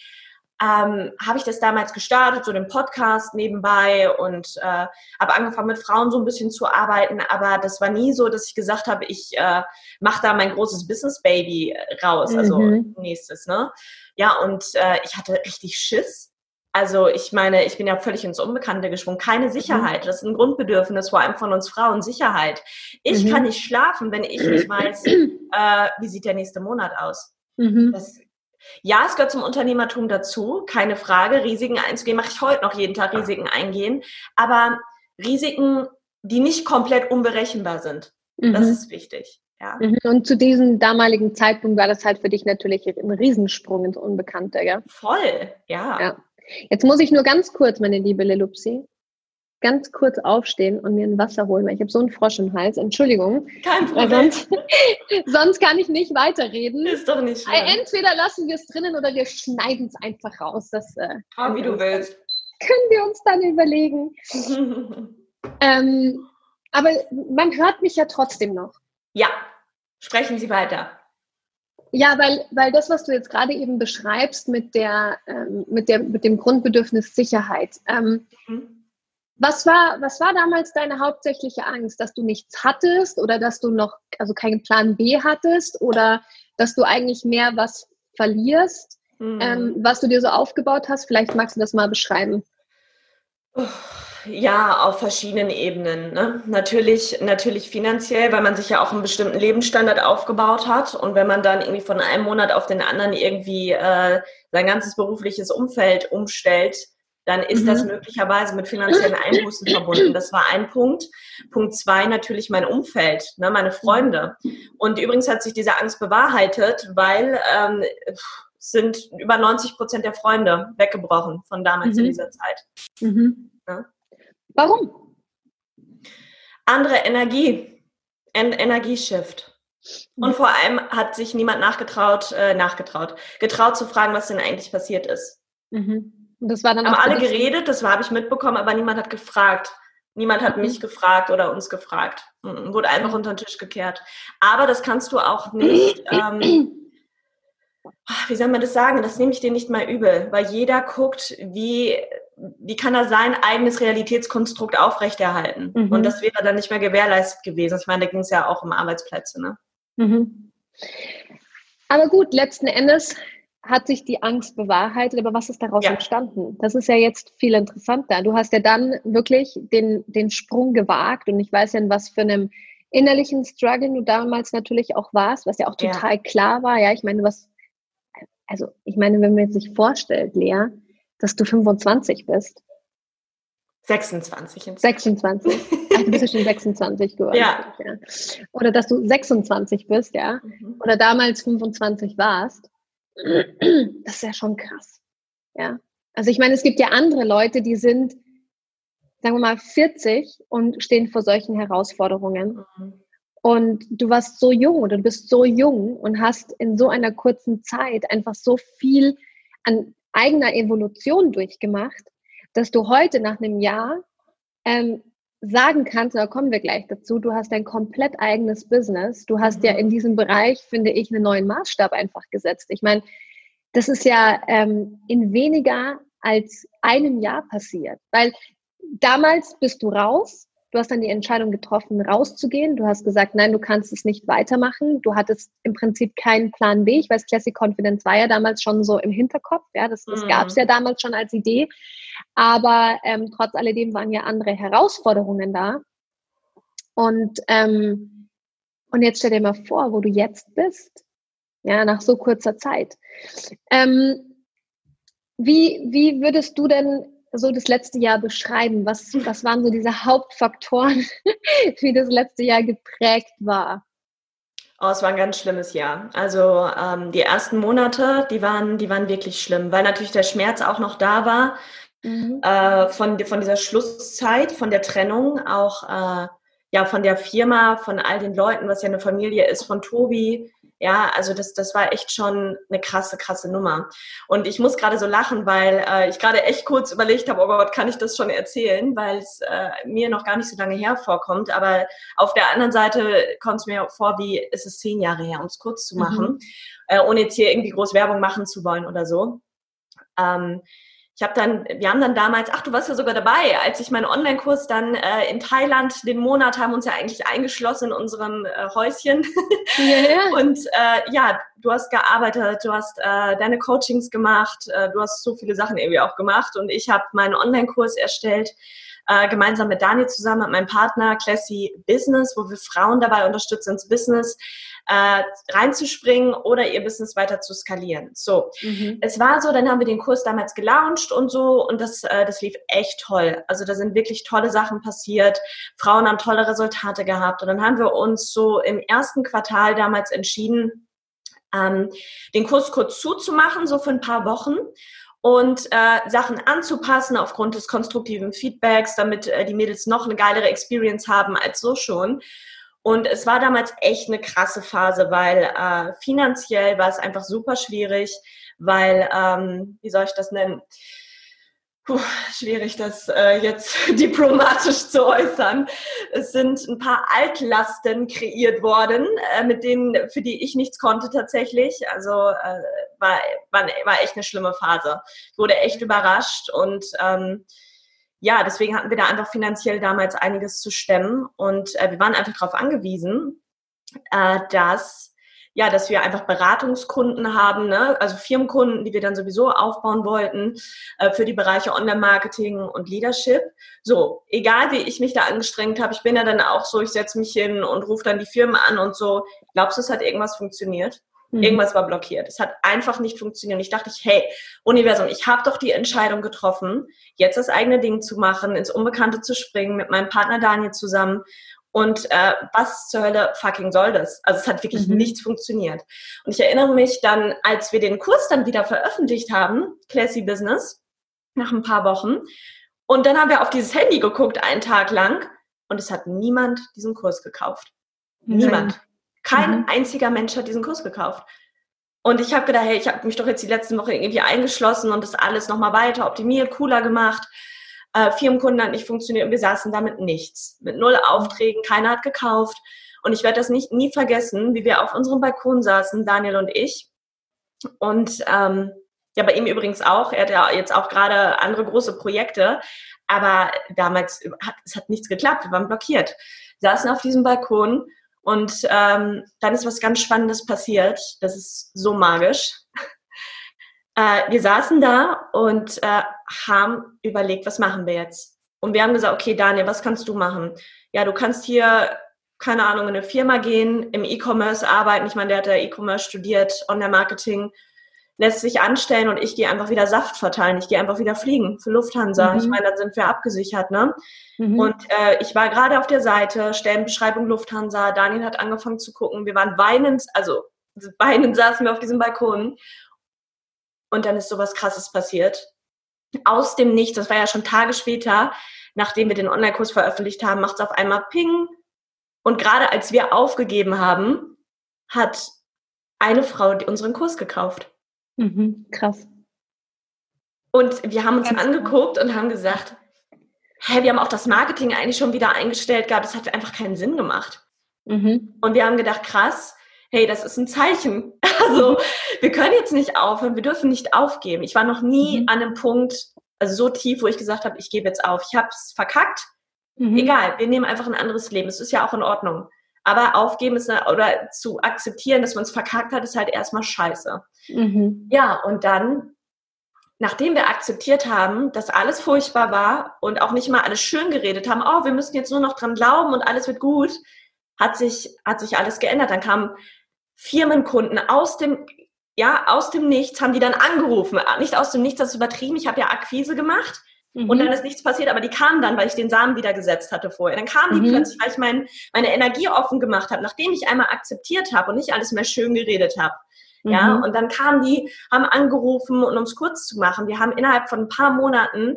Ähm, habe ich das damals gestartet, so den Podcast nebenbei und äh, habe angefangen mit Frauen so ein bisschen zu arbeiten, aber das war nie so, dass ich gesagt habe, ich äh, mache da mein großes Business Baby raus, also mhm. nächstes, ne? Ja, und äh, ich hatte richtig Schiss, also ich meine, ich bin ja völlig ins Unbekannte geschwungen. Keine mhm. Sicherheit. Das ist ein Grundbedürfnis, vor allem von uns Frauen, Sicherheit. Ich mhm. kann nicht schlafen, wenn ich nicht weiß, äh, wie sieht der nächste Monat aus. Mhm. Das, ja, es gehört zum Unternehmertum dazu, keine Frage. Risiken einzugehen, mache ich heute noch jeden Tag Risiken eingehen. Aber Risiken, die nicht komplett unberechenbar sind. Mhm. Das ist wichtig. Ja. Mhm. Und zu diesem damaligen Zeitpunkt war das halt für dich natürlich ein Riesensprung ins Unbekannte, gell? Voll, ja. ja. Jetzt muss ich nur ganz kurz, meine liebe Lelupsi, ganz kurz aufstehen und mir ein Wasser holen, weil ich habe so einen Frosch im Hals. Entschuldigung. Kein Problem. Sonst, sonst, kann ich nicht weiterreden. Ist doch nicht schlimm. Entweder lassen wir es drinnen oder wir schneiden es einfach raus. Das, äh, ah, wie du willst. Können wir uns dann überlegen. ähm, aber man hört mich ja trotzdem noch. Ja, sprechen Sie weiter. Ja, weil, weil das, was du jetzt gerade eben beschreibst mit, der, ähm, mit, der, mit dem Grundbedürfnis Sicherheit, ähm, mhm. was, war, was war damals deine hauptsächliche Angst? Dass du nichts hattest oder dass du noch, also keinen Plan B hattest oder dass du eigentlich mehr was verlierst, mhm. ähm, was du dir so aufgebaut hast? Vielleicht magst du das mal beschreiben. Oh ja, auf verschiedenen Ebenen. Ne? Natürlich, natürlich finanziell, weil man sich ja auch einen bestimmten Lebensstandard aufgebaut hat. Und wenn man dann irgendwie von einem Monat auf den anderen irgendwie äh, sein ganzes berufliches Umfeld umstellt, dann ist mhm. das möglicherweise mit finanziellen Einbußen verbunden. Das war ein Punkt. Punkt zwei, natürlich mein Umfeld, ne, meine Freunde. Und übrigens hat sich diese Angst bewahrheitet, weil ähm, sind über 90 Prozent der Freunde weggebrochen von damals mhm. in dieser Zeit. Mhm. Ja? Warum? Andere Energie, en Energieshift. Und vor allem hat sich niemand nachgetraut, äh, nachgetraut, getraut zu fragen, was denn eigentlich passiert ist. Mhm. Und das war dann haben alle geredet, das habe ich mitbekommen, aber niemand hat gefragt. Niemand hat mhm. mich gefragt oder uns gefragt. Wurde einfach unter den Tisch gekehrt. Aber das kannst du auch nicht. Ähm, wie soll man das sagen? Das nehme ich dir nicht mal übel, weil jeder guckt, wie wie kann er sein eigenes Realitätskonstrukt aufrechterhalten? Mhm. Und das wäre dann nicht mehr gewährleistet gewesen. Ich meine, da ging es ja auch um Arbeitsplätze. Ne? Mhm. Aber gut, letzten Endes hat sich die Angst bewahrheitet, aber was ist daraus ja. entstanden? Das ist ja jetzt viel interessanter. Du hast ja dann wirklich den, den Sprung gewagt und ich weiß ja, in was für einem innerlichen Struggle du damals natürlich auch warst, was ja auch total ja. klar war. Ja, ich meine, was, also ich meine, wenn man sich vorstellt, Lea, dass du 25 bist. 26. 26. Ach, du bist ja schon 26 geworden. Ja. ja. Oder dass du 26 bist, ja. Mhm. Oder damals 25 warst. Das ist ja schon krass. Ja. Also ich meine, es gibt ja andere Leute, die sind, sagen wir mal, 40 und stehen vor solchen Herausforderungen. Mhm. Und du warst so jung oder du bist so jung und hast in so einer kurzen Zeit einfach so viel an eigener Evolution durchgemacht, dass du heute nach einem Jahr ähm, sagen kannst, da kommen wir gleich dazu, du hast ein komplett eigenes Business. Du hast mhm. ja in diesem Bereich, finde ich, einen neuen Maßstab einfach gesetzt. Ich meine, das ist ja ähm, in weniger als einem Jahr passiert, weil damals bist du raus, Du hast dann die Entscheidung getroffen, rauszugehen. Du hast gesagt, nein, du kannst es nicht weitermachen. Du hattest im Prinzip keinen Plan B. Ich weiß, Classic Confidence war ja damals schon so im Hinterkopf. Ja, das, das mhm. gab es ja damals schon als Idee. Aber ähm, trotz alledem waren ja andere Herausforderungen da. Und, ähm, und jetzt stell dir mal vor, wo du jetzt bist. Ja, nach so kurzer Zeit. Ähm, wie, wie würdest du denn so das letzte Jahr beschreiben? Was, was waren so diese Hauptfaktoren, wie das letzte Jahr geprägt war? Oh, es war ein ganz schlimmes Jahr. Also ähm, die ersten Monate, die waren, die waren wirklich schlimm, weil natürlich der Schmerz auch noch da war mhm. äh, von, von dieser Schlusszeit, von der Trennung, auch äh, ja von der Firma, von all den Leuten, was ja eine Familie ist, von Tobi, ja, also das, das war echt schon eine krasse, krasse Nummer. Und ich muss gerade so lachen, weil äh, ich gerade echt kurz überlegt habe, oh Gott, kann ich das schon erzählen, weil es äh, mir noch gar nicht so lange her vorkommt. Aber auf der anderen Seite kommt es mir vor, wie ist es zehn Jahre her, um es kurz zu machen, mhm. äh, ohne jetzt hier irgendwie groß Werbung machen zu wollen oder so. Ähm, ich habe dann, wir haben dann damals, ach, du warst ja sogar dabei, als ich meinen Online-Kurs dann äh, in Thailand, den Monat haben uns ja eigentlich eingeschlossen in unserem äh, Häuschen. Yeah. Und äh, ja, du hast gearbeitet, du hast äh, deine Coachings gemacht, äh, du hast so viele Sachen irgendwie auch gemacht und ich habe meinen Online-Kurs erstellt äh, gemeinsam mit Daniel zusammen, mit meinem Partner Classy Business, wo wir Frauen dabei unterstützen, ins Business äh, reinzuspringen oder ihr Business weiter zu skalieren. So, mhm. es war so, dann haben wir den Kurs damals gelauncht und so und das, äh, das lief echt toll. Also da sind wirklich tolle Sachen passiert. Frauen haben tolle Resultate gehabt und dann haben wir uns so im ersten Quartal damals entschieden, ähm, den Kurs kurz zuzumachen, so für ein paar Wochen und äh, Sachen anzupassen aufgrund des konstruktiven Feedbacks, damit äh, die Mädels noch eine geilere Experience haben als so schon. Und es war damals echt eine krasse Phase, weil äh, finanziell war es einfach super schwierig, weil, ähm, wie soll ich das nennen? Puh, schwierig, das äh, jetzt diplomatisch zu äußern. Es sind ein paar Altlasten kreiert worden, äh, mit denen, für die ich nichts konnte tatsächlich. Also äh, war, war, war echt eine schlimme Phase. Ich wurde echt überrascht und ähm, ja, deswegen hatten wir da einfach finanziell damals einiges zu stemmen und äh, wir waren einfach darauf angewiesen, äh, dass ja, dass wir einfach Beratungskunden haben, ne? also Firmenkunden, die wir dann sowieso aufbauen wollten äh, für die Bereiche Online-Marketing und Leadership. So, egal wie ich mich da angestrengt habe, ich bin ja dann auch so, ich setze mich hin und rufe dann die Firmen an und so. Glaubst du, es hat irgendwas funktioniert? Mhm. Irgendwas war blockiert. Es hat einfach nicht funktioniert. Und ich dachte, hey, Universum, ich habe doch die Entscheidung getroffen, jetzt das eigene Ding zu machen, ins Unbekannte zu springen, mit meinem Partner Daniel zusammen. Und äh, was zur Hölle fucking soll das? Also es hat wirklich mhm. nichts funktioniert. Und ich erinnere mich dann, als wir den Kurs dann wieder veröffentlicht haben, Classy Business, nach ein paar Wochen. Und dann haben wir auf dieses Handy geguckt, einen Tag lang. Und es hat niemand diesen Kurs gekauft. Niemand. Kein mhm. einziger Mensch hat diesen Kurs gekauft. Und ich habe gedacht, hey, ich habe mich doch jetzt die letzten Wochen irgendwie eingeschlossen und das alles nochmal weiter optimiert, cooler gemacht. Äh, Firmenkunden hat nicht funktioniert und wir saßen damit nichts. Mit null Aufträgen, keiner hat gekauft. Und ich werde das nicht nie vergessen, wie wir auf unserem Balkon saßen, Daniel und ich. Und ähm, ja, bei ihm übrigens auch. Er hat ja jetzt auch gerade andere große Projekte. Aber damals hat es hat nichts geklappt. Wir waren blockiert. Wir saßen auf diesem Balkon und ähm, dann ist was ganz Spannendes passiert. Das ist so magisch. Äh, wir saßen da und äh, haben überlegt, was machen wir jetzt? Und wir haben gesagt, okay, Daniel, was kannst du machen? Ja, du kannst hier, keine Ahnung, in eine Firma gehen, im E-Commerce arbeiten. Ich meine, der hat ja E-Commerce studiert, Online-Marketing, lässt sich anstellen und ich gehe einfach wieder Saft verteilen. Ich gehe einfach wieder fliegen für Lufthansa. Mhm. Ich meine, dann sind wir abgesichert, ne? Mhm. Und äh, ich war gerade auf der Seite, Stellenbeschreibung Lufthansa. Daniel hat angefangen zu gucken. Wir waren weinend, also weinend saßen wir auf diesem Balkon. Und dann ist sowas Krasses passiert. Aus dem Nichts, das war ja schon Tage später, nachdem wir den Online-Kurs veröffentlicht haben, macht es auf einmal Ping. Und gerade als wir aufgegeben haben, hat eine Frau unseren Kurs gekauft. Mhm, krass. Und wir haben uns Ganz angeguckt und haben gesagt, hä, wir haben auch das Marketing eigentlich schon wieder eingestellt gehabt. Das hat einfach keinen Sinn gemacht. Mhm. Und wir haben gedacht, krass, hey, das ist ein Zeichen. Also wir können jetzt nicht aufhören, wir dürfen nicht aufgeben. Ich war noch nie mhm. an einem Punkt, also so tief, wo ich gesagt habe, ich gebe jetzt auf. Ich habe es verkackt, Mhm. Egal, wir nehmen einfach ein anderes Leben. Es ist ja auch in Ordnung. Aber aufgeben ist eine, oder zu akzeptieren, dass man es verkackt hat, ist halt erstmal scheiße. Mhm. Ja, und dann, nachdem wir akzeptiert haben, dass alles furchtbar war und auch nicht mal alles schön geredet haben, oh, wir müssen jetzt nur noch dran glauben und alles wird gut, hat sich, hat sich alles geändert. Dann kamen Firmenkunden aus dem, ja, aus dem Nichts, haben die dann angerufen. Nicht aus dem Nichts, das ist übertrieben. Ich habe ja Akquise gemacht Mhm. Und dann ist nichts passiert, aber die kamen dann, weil ich den Samen wieder gesetzt hatte vorher. Dann kamen die mhm. plötzlich, weil ich mein, meine Energie offen gemacht habe, nachdem ich einmal akzeptiert habe und nicht alles mehr schön geredet habe. Ja, mhm. und dann kamen die, haben angerufen und um es kurz zu machen, wir haben innerhalb von ein paar Monaten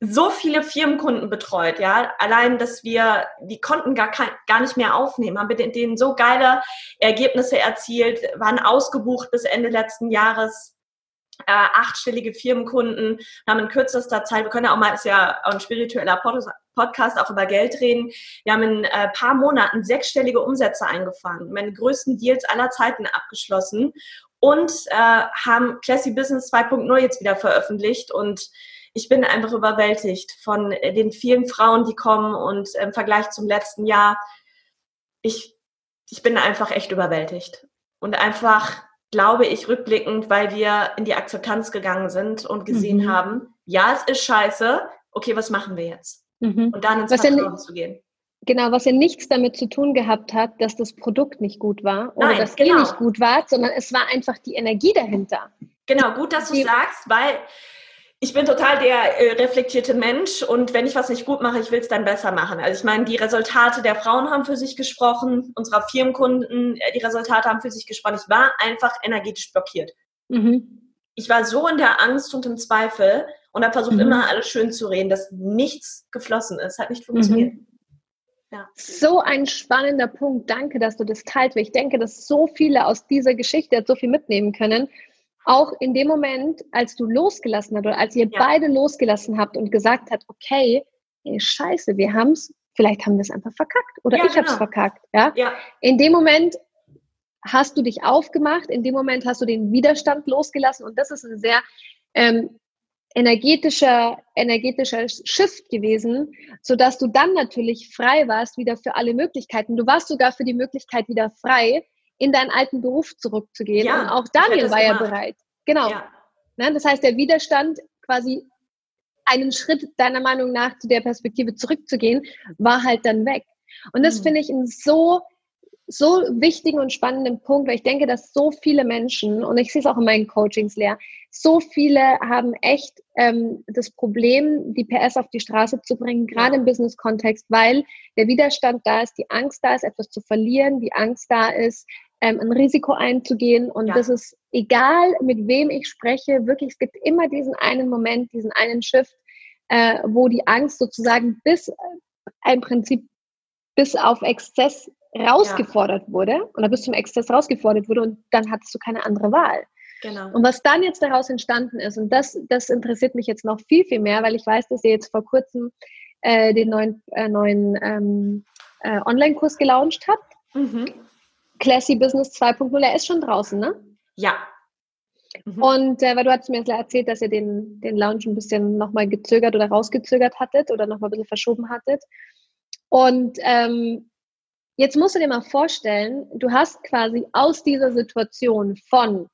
so viele Firmenkunden betreut, ja, allein, dass wir, die konnten gar, kein, gar nicht mehr aufnehmen, haben mit denen so geile Ergebnisse erzielt, waren ausgebucht bis Ende letzten Jahres, äh, achtstellige Firmenkunden. Haben in kürzester Zeit, wir können ja auch mal, ist ja ein spiritueller Podcast, auch über Geld reden. Wir haben in äh, paar Monaten sechsstellige Umsätze eingefahren, meine größten Deals aller Zeiten abgeschlossen und äh, haben Classy Business 2.0 jetzt wieder veröffentlicht. Und ich bin einfach überwältigt von den vielen Frauen, die kommen und im Vergleich zum letzten Jahr, ich, ich bin einfach echt überwältigt. Und einfach glaube ich, rückblickend, weil wir in die Akzeptanz gegangen sind und gesehen mhm. haben, ja, es ist scheiße, okay, was machen wir jetzt? Mhm. Und dann ins was Vertrauen ja, zu gehen. Genau, was ja nichts damit zu tun gehabt hat, dass das Produkt nicht gut war oder Nein, dass genau. ihr nicht gut wart, sondern es war einfach die Energie dahinter. Genau, gut, dass du sagst, weil ich bin total der äh, reflektierte Mensch und wenn ich was nicht gut mache, ich will es dann besser machen. Also ich meine, die Resultate der Frauen haben für sich gesprochen, unserer Firmenkunden, äh, die Resultate haben für sich gesprochen. Ich war einfach energetisch blockiert. Mhm. Ich war so in der Angst und im Zweifel und habe versucht, mhm. immer alles schön zu reden, dass nichts geflossen ist, hat nicht funktioniert. Mhm. Ja. So ein spannender Punkt. Danke, dass du das teilt, ich denke, dass so viele aus dieser Geschichte so viel mitnehmen können auch in dem Moment, als du losgelassen hast oder als ihr ja. beide losgelassen habt und gesagt habt, okay, ey, scheiße, wir haben es, vielleicht haben wir es einfach verkackt oder ja, ich genau. habe es verkackt. Ja? ja? In dem Moment hast du dich aufgemacht, in dem Moment hast du den Widerstand losgelassen und das ist ein sehr ähm, energetischer, energetischer Shift gewesen, sodass du dann natürlich frei warst wieder für alle Möglichkeiten. Du warst sogar für die Möglichkeit wieder frei, in deinen alten Beruf zurückzugehen. Ja, und auch Daniel war gemacht. ja bereit. Genau. Ja. Ne, das heißt, der Widerstand quasi einen Schritt deiner Meinung nach zu der Perspektive zurückzugehen, war halt dann weg. Und das mhm. finde ich ein so, so wichtigen und spannenden Punkt, weil ich denke, dass so viele Menschen, und ich sehe es auch in meinen Coachings leer, so viele haben echt ähm, das Problem, die PS auf die Straße zu bringen, gerade ja. im Business-Kontext, weil der Widerstand da ist, die Angst da ist, etwas zu verlieren, die Angst da ist, ähm, ein Risiko einzugehen. Und ja. das ist egal, mit wem ich spreche, wirklich, es gibt immer diesen einen Moment, diesen einen Shift, äh, wo die Angst sozusagen bis äh, im Prinzip bis auf Exzess rausgefordert ja. wurde oder bis zum Exzess rausgefordert wurde und dann hattest du keine andere Wahl. Genau. Und was dann jetzt daraus entstanden ist, und das, das interessiert mich jetzt noch viel, viel mehr, weil ich weiß, dass ihr jetzt vor kurzem äh, den neuen, äh, neuen ähm, äh, Online-Kurs gelauncht habt. Mhm. Classy Business 2.0, er ist schon draußen, ne? Ja. Mhm. Und äh, weil du hast mir erzählt, dass ihr den, den Launch ein bisschen nochmal gezögert oder rausgezögert hattet oder nochmal ein bisschen verschoben hattet. Und ähm, jetzt musst du dir mal vorstellen, du hast quasi aus dieser Situation von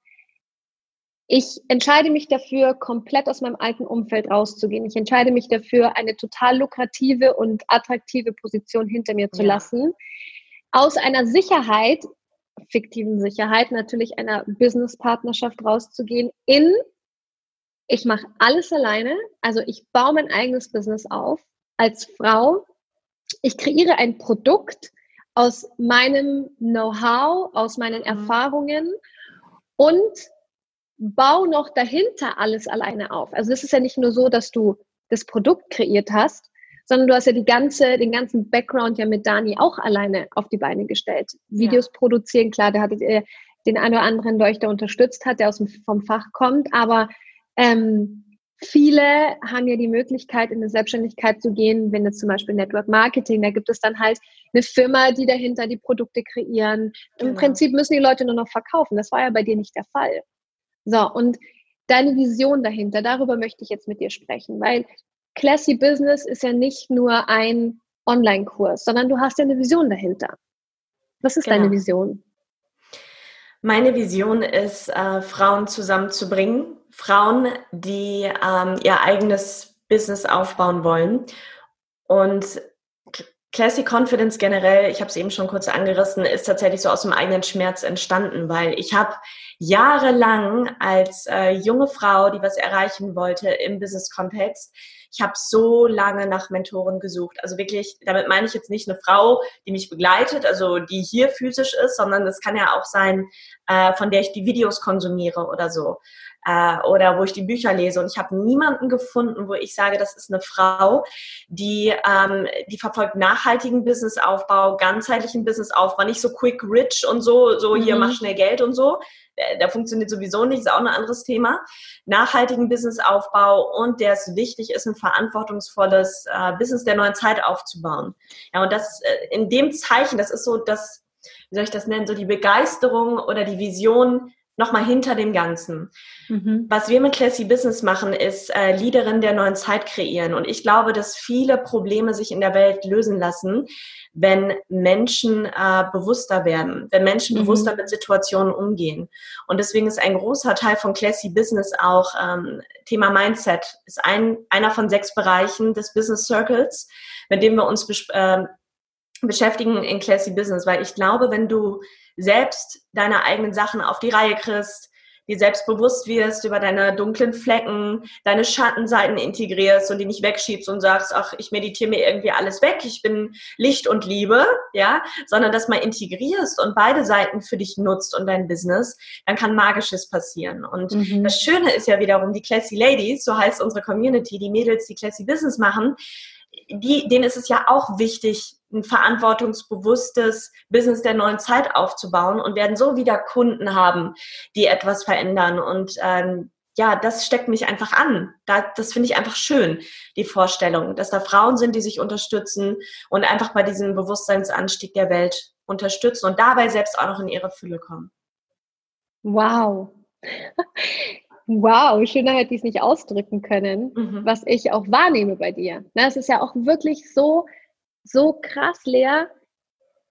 ich entscheide mich dafür, komplett aus meinem alten Umfeld rauszugehen. Ich entscheide mich dafür, eine total lukrative und attraktive Position hinter mir zu ja. lassen aus einer Sicherheit, fiktiven Sicherheit, natürlich einer Businesspartnerschaft rauszugehen in, ich mache alles alleine, also ich baue mein eigenes Business auf als Frau. Ich kreiere ein Produkt aus meinem Know-how, aus meinen mhm. Erfahrungen und baue noch dahinter alles alleine auf. Also es ist ja nicht nur so, dass du das Produkt kreiert hast, sondern du hast ja die ganze, den ganzen Background ja mit Dani auch alleine auf die Beine gestellt. Videos ja. produzieren, klar, der hat äh, den einen oder anderen Leuchter unterstützt hat, der aus dem, vom Fach kommt, aber ähm, viele haben ja die Möglichkeit, in eine Selbstständigkeit zu gehen, wenn jetzt zum Beispiel Network Marketing, da gibt es dann halt eine Firma, die dahinter die Produkte kreieren. Im genau. Prinzip müssen die Leute nur noch verkaufen. Das war ja bei dir nicht der Fall. So, und deine Vision dahinter, darüber möchte ich jetzt mit dir sprechen, weil Classy Business ist ja nicht nur ein Online-Kurs, sondern du hast ja eine Vision dahinter. Was ist genau. deine Vision? Meine Vision ist, äh, Frauen zusammenzubringen. Frauen, die ähm, ihr eigenes Business aufbauen wollen. Und Classic Confidence generell, ich habe es eben schon kurz angerissen, ist tatsächlich so aus dem eigenen Schmerz entstanden, weil ich habe jahrelang als äh, junge Frau, die was erreichen wollte im Business-Kontext, ich habe so lange nach Mentoren gesucht. Also wirklich, damit meine ich jetzt nicht eine Frau, die mich begleitet, also die hier physisch ist, sondern es kann ja auch sein, äh, von der ich die Videos konsumiere oder so äh, oder wo ich die Bücher lese. Und ich habe niemanden gefunden, wo ich sage, das ist eine Frau, die, ähm, die verfolgt nachhaltigen Businessaufbau, ganzheitlichen Businessaufbau, nicht so quick rich und so, so hier mhm. mach schnell Geld und so. Der, der funktioniert sowieso nicht, ist auch ein anderes Thema. Nachhaltigen Businessaufbau und der es wichtig ist, ein verantwortungsvolles äh, Business der neuen Zeit aufzubauen. Ja, und das äh, in dem Zeichen, das ist so das, wie soll ich das nennen, so die Begeisterung oder die Vision nochmal hinter dem Ganzen. Mhm. Was wir mit Classy Business machen, ist äh, Leaderin der neuen Zeit kreieren. Und ich glaube, dass viele Probleme sich in der Welt lösen lassen, wenn Menschen äh, bewusster werden, wenn Menschen mhm. bewusster mit Situationen umgehen. Und deswegen ist ein großer Teil von Classy Business auch ähm, Thema Mindset. Ist ein, einer von sechs Bereichen des Business Circles, mit dem wir uns äh, beschäftigen in Classy Business. Weil ich glaube, wenn du selbst deine eigenen Sachen auf die Reihe kriegst, dir selbst bewusst wirst über deine dunklen Flecken, deine Schattenseiten integrierst und die nicht wegschiebst und sagst, ach, ich meditiere mir irgendwie alles weg, ich bin Licht und Liebe, ja, sondern das mal integrierst und beide Seiten für dich nutzt und dein Business, dann kann Magisches passieren. Und mhm. das Schöne ist ja wiederum, die Classy Ladies, so heißt unsere Community, die Mädels, die Classy Business machen, die, denen ist es ja auch wichtig, ein verantwortungsbewusstes Business der neuen Zeit aufzubauen und werden so wieder Kunden haben, die etwas verändern. Und ähm, ja, das steckt mich einfach an. Da, das finde ich einfach schön, die Vorstellung, dass da Frauen sind, die sich unterstützen und einfach bei diesem Bewusstseinsanstieg der Welt unterstützen und dabei selbst auch noch in ihre Fülle kommen. Wow. Wow, schöner hätte ich es nicht ausdrücken können, mhm. was ich auch wahrnehme bei dir. Na, es ist ja auch wirklich so, so krass leer,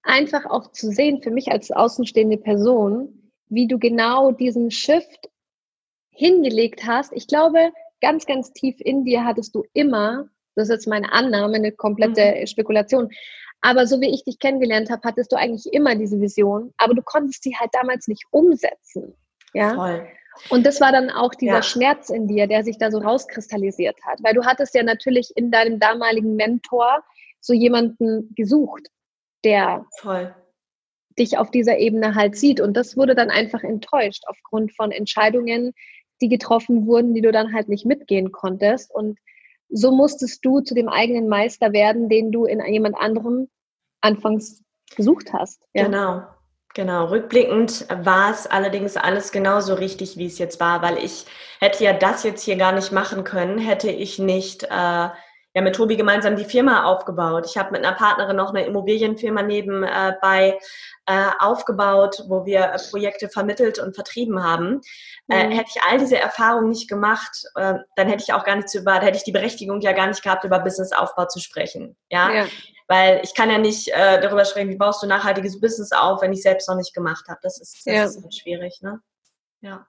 einfach auch zu sehen, für mich als außenstehende Person, wie du genau diesen Shift hingelegt hast. Ich glaube, ganz, ganz tief in dir hattest du immer, das ist jetzt meine Annahme, eine komplette mhm. Spekulation, aber so wie ich dich kennengelernt habe, hattest du eigentlich immer diese Vision, aber du konntest sie halt damals nicht umsetzen. Ja. Voll. Und das war dann auch dieser ja. Schmerz in dir, der sich da so rauskristallisiert hat. Weil du hattest ja natürlich in deinem damaligen Mentor so jemanden gesucht, der Voll. dich auf dieser Ebene halt sieht. Und das wurde dann einfach enttäuscht aufgrund von Entscheidungen, die getroffen wurden, die du dann halt nicht mitgehen konntest. Und so musstest du zu dem eigenen Meister werden, den du in jemand anderem anfangs gesucht hast. Ja? Genau. Genau, rückblickend war es allerdings alles genauso richtig, wie es jetzt war, weil ich hätte ja das jetzt hier gar nicht machen können, hätte ich nicht äh, ja mit Tobi gemeinsam die Firma aufgebaut. Ich habe mit einer Partnerin noch eine Immobilienfirma nebenbei äh, aufgebaut, wo wir äh, Projekte vermittelt und vertrieben haben. Äh, mhm. Äh, hätte ich all diese Erfahrungen nicht gemacht, äh, dann hätte ich auch gar nicht über, hätte ich die Berechtigung ja gar nicht gehabt, über Businessaufbau zu sprechen. Ja. ja. Weil ich kann ja nicht äh, darüber sprechen, wie baust du nachhaltiges Business auf, wenn ich selbst noch nicht gemacht habe. Das ist, das ja. ist halt schwierig, ne? Ja.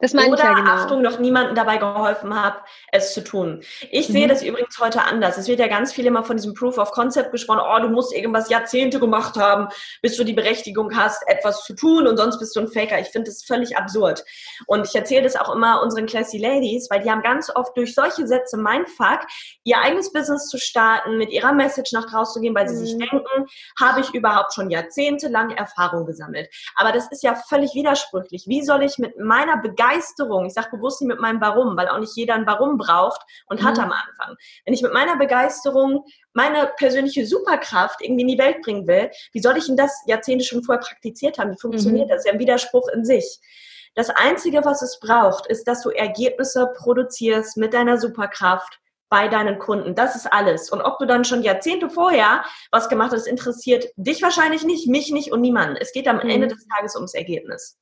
Das meine Oder, ich ja genau. Achtung, noch niemanden dabei geholfen habe, es zu tun. Ich mhm. sehe das übrigens heute anders. Es wird ja ganz viel immer von diesem Proof of Concept gesprochen. Oh, du musst irgendwas Jahrzehnte gemacht haben, bis du die Berechtigung hast, etwas zu tun und sonst bist du ein Faker. Ich finde das völlig absurd. Und ich erzähle das auch immer unseren Classy Ladies, weil die haben ganz oft durch solche Sätze Mindfuck, ihr eigenes Business zu starten, mit ihrer Message nach draußen zu gehen, weil sie mhm. sich denken, habe ich überhaupt schon jahrzehntelang Erfahrung gesammelt. Aber das ist ja völlig widersprüchlich. Wie soll ich mit meiner Begeisterung Begeisterung, ich sage bewusst nicht mit meinem Warum, weil auch nicht jeder ein Warum braucht und mhm. hat am Anfang. Wenn ich mit meiner Begeisterung meine persönliche Superkraft irgendwie in die Welt bringen will, wie soll ich denn das Jahrzehnte schon vorher praktiziert haben? Wie funktioniert mhm. das? Das ist ja ein Widerspruch in sich. Das Einzige, was es braucht, ist, dass du Ergebnisse produzierst mit deiner Superkraft bei deinen Kunden. Das ist alles. Und ob du dann schon Jahrzehnte vorher was gemacht hast, interessiert dich wahrscheinlich nicht, mich nicht und niemanden. Es geht am mhm. Ende des Tages ums Ergebnis.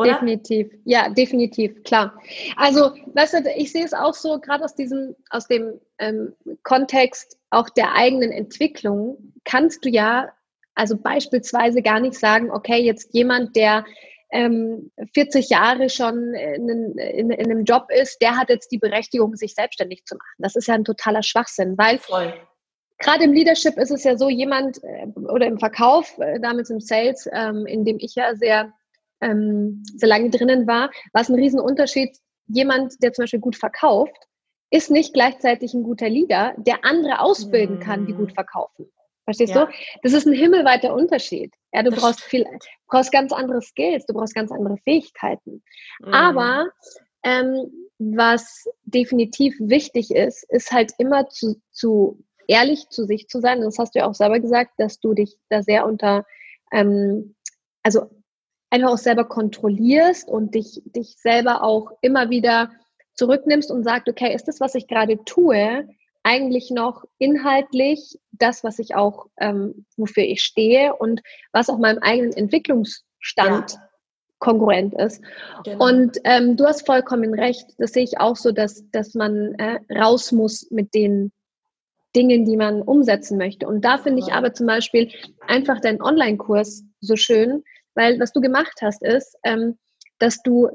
Oder? Definitiv, ja, definitiv, klar. Also, weißt du, ich sehe es auch so, gerade aus diesem, aus dem ähm, Kontext auch der eigenen Entwicklung, kannst du ja, also beispielsweise gar nicht sagen, okay, jetzt jemand, der ähm, 40 Jahre schon in, in, in, einem Job ist, der hat jetzt die Berechtigung, sich selbstständig zu machen. Das ist ja ein totaler Schwachsinn, weil Voll. gerade im Leadership ist es ja so, jemand äh, oder im Verkauf, äh, damals im Sales, ähm, in dem ich ja sehr, ähm, sehr lange drinnen war, war es ein Riesenunterschied. Jemand, der zum Beispiel gut verkauft, ist nicht gleichzeitig ein guter Leader, der andere ausbilden kann, die gut mhm. verkaufen. Verstehst ja. du? Das ist ein himmelweiter Unterschied. Ja, du das brauchst viel, brauchst ganz andere Skills, du brauchst ganz andere Fähigkeiten. Mhm. Aber ähm, was definitiv wichtig ist, ist halt immer zu, zu ehrlich zu sich zu sein. Das hast du ja auch selber gesagt, dass du dich da sehr unter, ähm, also einfach auch selber kontrollierst und dich, dich selber auch immer wieder zurücknimmst und sagst, okay, ist das, was ich gerade tue, eigentlich noch inhaltlich das, was ich auch, ähm, wofür ich stehe und was auch meinem eigenen Entwicklungsstand ja. konkurrent ist. Genau. Und ähm, du hast vollkommen recht, das sehe ich auch so, dass, dass man äh, raus muss mit den Dingen, die man umsetzen möchte. Und da finde ich aber zum Beispiel einfach deinen Online-Kurs so schön, weil was du gemacht hast, ist, ähm, dass du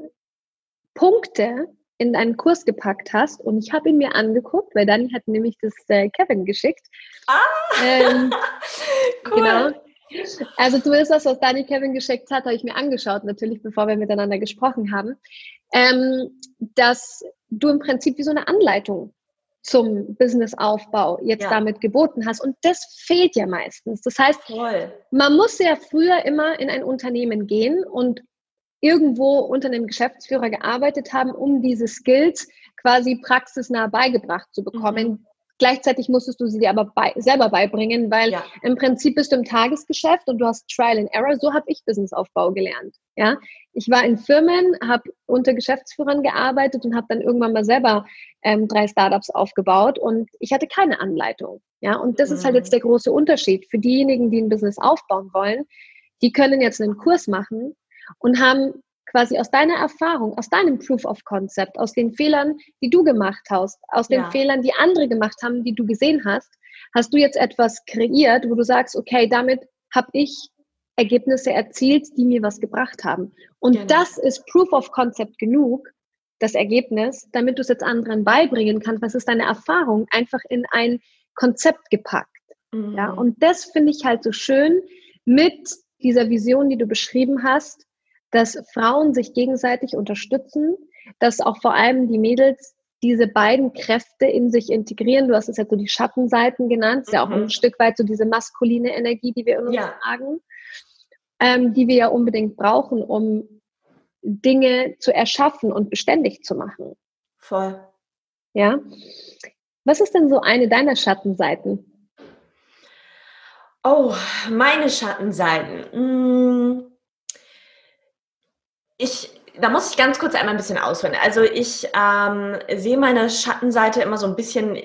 Punkte in einen Kurs gepackt hast und ich habe ihn mir angeguckt, weil Dani hat nämlich das äh, Kevin geschickt. Ah! Ähm, cool. Genau. Also du willst das, was Dani Kevin geschickt hat, habe ich mir angeschaut, natürlich, bevor wir miteinander gesprochen haben, ähm, dass du im Prinzip wie so eine Anleitung zum Businessaufbau jetzt ja. damit geboten hast. Und das fehlt ja meistens. Das heißt, Voll. man muss ja früher immer in ein Unternehmen gehen und irgendwo unter einem Geschäftsführer gearbeitet haben, um diese Skills quasi praxisnah beigebracht zu bekommen. Mhm. Gleichzeitig musstest du sie dir aber bei, selber beibringen, weil ja. im Prinzip bist du im Tagesgeschäft und du hast Trial and Error. So habe ich Businessaufbau gelernt. Ja, ich war in Firmen, habe unter Geschäftsführern gearbeitet und habe dann irgendwann mal selber ähm, drei Startups aufgebaut und ich hatte keine Anleitung. Ja, und das mhm. ist halt jetzt mhm. der große Unterschied für diejenigen, die ein Business aufbauen wollen. Die können jetzt einen Kurs machen und haben quasi aus deiner Erfahrung, aus deinem Proof of Concept, aus den Fehlern, die du gemacht hast, aus den ja. Fehlern, die andere gemacht haben, die du gesehen hast, hast du jetzt etwas kreiert, wo du sagst, okay, damit habe ich Ergebnisse erzielt, die mir was gebracht haben. Und genau. das ist Proof of Concept genug, das Ergebnis, damit du es jetzt anderen beibringen kannst. Was ist deine Erfahrung? Einfach in ein Konzept gepackt. Mhm. Ja, und das finde ich halt so schön mit dieser Vision, die du beschrieben hast, dass Frauen sich gegenseitig unterstützen, dass auch vor allem die Mädels diese beiden Kräfte in sich integrieren. Du hast es ja so die Schattenseiten genannt, ist mhm. ja auch ein mhm. Stück weit so diese maskuline Energie, die wir in uns ja. tragen, ähm, die wir ja unbedingt brauchen, um Dinge zu erschaffen und beständig zu machen. Voll. Ja. Was ist denn so eine deiner Schattenseiten? Oh, meine Schattenseiten. Hm ich, da muss ich ganz kurz einmal ein bisschen ausholen. Also ich ähm, sehe meine Schattenseite immer so ein bisschen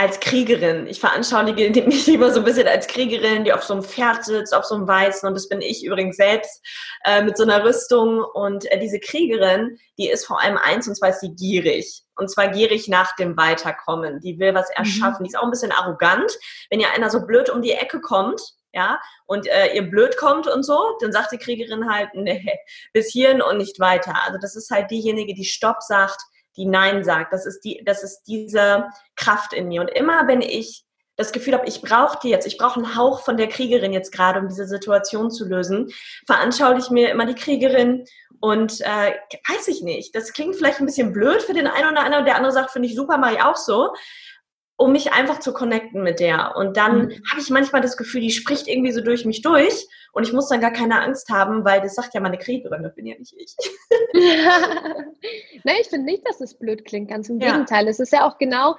als Kriegerin. Ich veranschauliche mich immer so ein bisschen als Kriegerin, die auf so einem Pferd sitzt, auf so einem Weißen. Und das bin ich übrigens selbst äh, mit so einer Rüstung. Und äh, diese Kriegerin, die ist vor allem eins, und zwar ist die gierig. Und zwar gierig nach dem Weiterkommen. Die will was mhm. erschaffen. Mhm. Die ist auch ein bisschen arrogant. Wenn ja einer so blöd um die Ecke kommt, ja, und äh, ihr blöd kommt und so, dann sagt die Kriegerin halt, nee, bis hierhin und nicht weiter. Also das ist halt diejenige, die Stopp sagt, die Nein sagt. Das ist die, das ist diese Kraft in mir. Und immer wenn ich das Gefühl habe, ich brauche die jetzt, ich brauche einen Hauch von der Kriegerin jetzt gerade, um diese Situation zu lösen, veranschauliche ich mir immer die Kriegerin und äh, weiß ich nicht. Das klingt vielleicht ein bisschen blöd für den einen oder anderen. Der andere sagt, finde ich super, mache ich auch so um mich einfach zu connecten mit der. Und dann mhm. habe ich manchmal das Gefühl, die spricht irgendwie so durch mich durch und ich muss dann gar keine Angst haben, weil das sagt ja meine Kriegerin, das bin ja nicht ich. Nein, ich finde nicht, dass es blöd klingt, ganz im ja. Gegenteil. Es ist ja auch genau